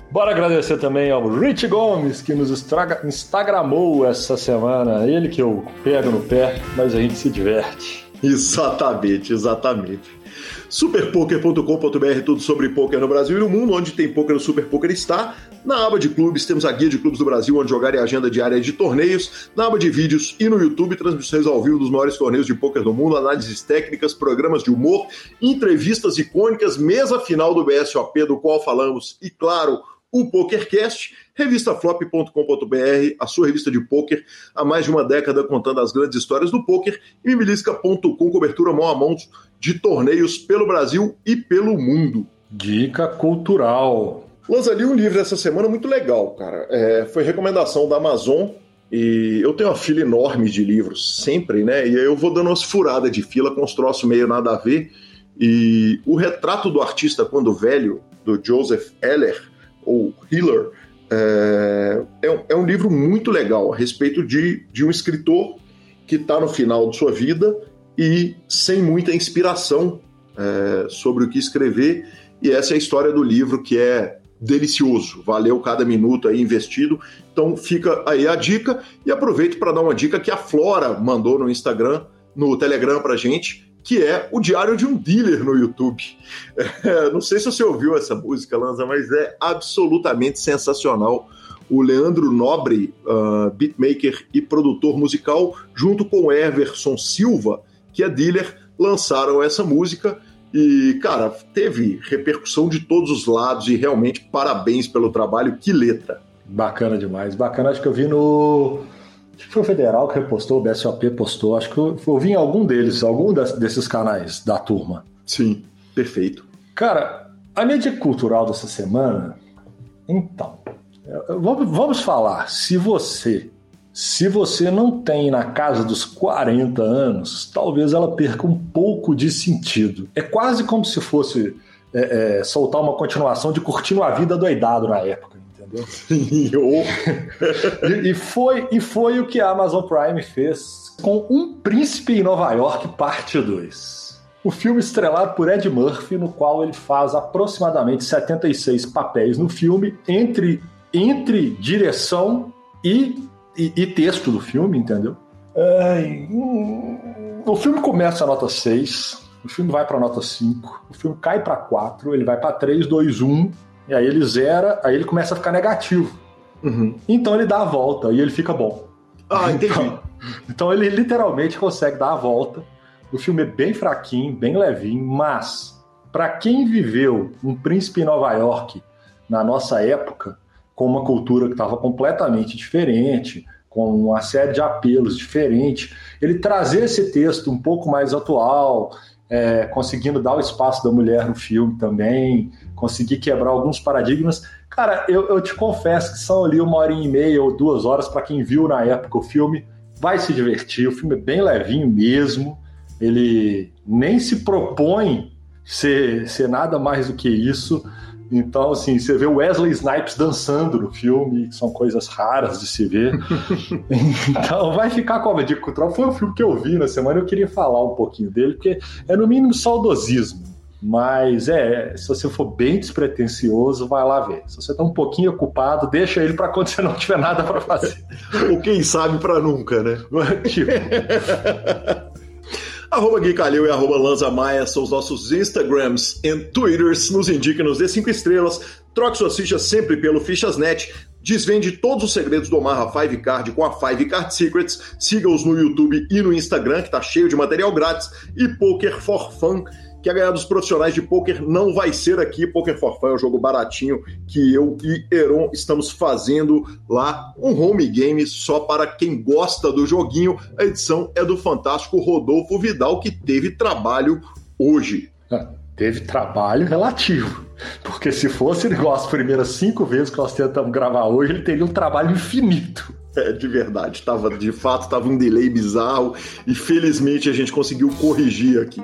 Speaker 2: Bora agradecer também ao Rich Gomes, que nos estraga, instagramou essa semana. Ele que eu pego no pé, mas a gente se diverte.
Speaker 1: Exatamente, exatamente superpoker.com.br, tudo sobre poker no Brasil e no mundo, onde tem poker, o Super Poker está. Na aba de clubes, temos a guia de clubes do Brasil, onde jogar e a agenda diária de torneios. Na aba de vídeos e no YouTube, transmissões ao vivo dos maiores torneios de poker do mundo, análises técnicas, programas de humor, entrevistas icônicas, mesa final do BSOP, do qual falamos, e claro, o PokerCast, revistaflop.com.br, a sua revista de poker há mais de uma década contando as grandes histórias do poker, e mibilisca.com, cobertura mão a mão de torneios pelo Brasil e pelo mundo.
Speaker 2: Dica cultural.
Speaker 1: Lança ali um livro essa semana muito legal, cara. É, foi recomendação da Amazon e eu tenho uma fila enorme de livros, sempre, né? E aí eu vou dando umas furadas de fila com os troços meio nada a ver. E o retrato do artista quando velho, do Joseph Heller, ou Hiller, é, é, é, um livro muito legal a respeito de, de um escritor que está no final de sua vida e sem muita inspiração é, sobre o que escrever. E essa é a história do livro que é delicioso, valeu cada minuto aí investido. Então fica aí a dica e aproveito para dar uma dica que a Flora mandou no Instagram, no Telegram para gente, que é o Diário de um Dealer no YouTube. É, não sei se você ouviu essa música, Lanza, mas é absolutamente sensacional o Leandro Nobre, uh, beatmaker e produtor musical, junto com o Everson Silva, que é dealer, lançaram essa música e, cara, teve repercussão de todos os lados e realmente parabéns pelo trabalho, que letra.
Speaker 2: Bacana demais, bacana. Acho que eu vi no. Acho que foi o Federal que repostou, o BSOP postou. Acho que eu, eu vi em algum deles, algum desses canais da turma.
Speaker 1: Sim, perfeito.
Speaker 2: Cara, a dica cultural dessa semana. Então, vamos, vamos falar. Se você se você não tem na casa dos 40 anos, talvez ela perca um pouco de sentido. É quase como se fosse é, é, soltar uma continuação de Curtindo a Vida doidado na época, entendeu? e, e, foi, e foi o que a Amazon Prime fez com Um Príncipe em Nova York, parte 2. O filme estrelado por Ed Murphy, no qual ele faz aproximadamente 76 papéis no filme, entre, entre direção e e, e texto do filme, entendeu? É, o filme começa a nota 6, o filme vai para nota 5, o filme cai para 4, ele vai para 3, 2, 1, e aí ele zera, aí ele começa a ficar negativo. Uhum. Então ele dá a volta e ele fica bom.
Speaker 1: Ah, entendi.
Speaker 2: Então, então ele literalmente consegue dar a volta. O filme é bem fraquinho, bem levinho, mas para quem viveu um príncipe em Nova York na nossa época, com uma cultura que estava completamente diferente, com uma série de apelos diferentes, ele trazer esse texto um pouco mais atual, é, conseguindo dar o espaço da mulher no filme também, conseguir quebrar alguns paradigmas. Cara, eu, eu te confesso que são ali uma hora e meia ou duas horas para quem viu na época o filme, vai se divertir. O filme é bem levinho mesmo. Ele nem se propõe ser, ser nada mais do que isso. Então, assim, você vê o Wesley Snipes dançando no filme, que são coisas raras de se ver. então, vai ficar com a dica cultural. Foi um filme que eu vi na semana, eu queria falar um pouquinho dele, porque é no mínimo saudosismo. Mas é, se você for bem despretensioso, vai lá ver. Se você está um pouquinho ocupado, deixa ele para quando você não tiver nada para fazer.
Speaker 1: Ou quem sabe para nunca, né? tipo. Arroba Gui Calil e arroba Lanza Maia são os nossos Instagrams e Twitters. Nos indique, nos dê cinco estrelas. Troque suas fichas sempre pelo Fichasnet. Desvende todos os segredos do Omaha Five Card com a Five Card Secrets. Siga-os no YouTube e no Instagram, que tá cheio de material grátis. E Poker for Fun Quer ganhar dos profissionais de poker não vai ser aqui. Poker for Fun é um jogo baratinho que eu e Heron estamos fazendo lá. Um home game só para quem gosta do joguinho. A edição é do fantástico Rodolfo Vidal, que teve trabalho hoje.
Speaker 2: Ah, teve trabalho relativo. Porque se fosse igual as primeiras cinco vezes que nós tentamos gravar hoje, ele teria um trabalho infinito.
Speaker 1: É, de verdade. Tava, de fato, tava um delay bizarro e felizmente a gente conseguiu corrigir aqui.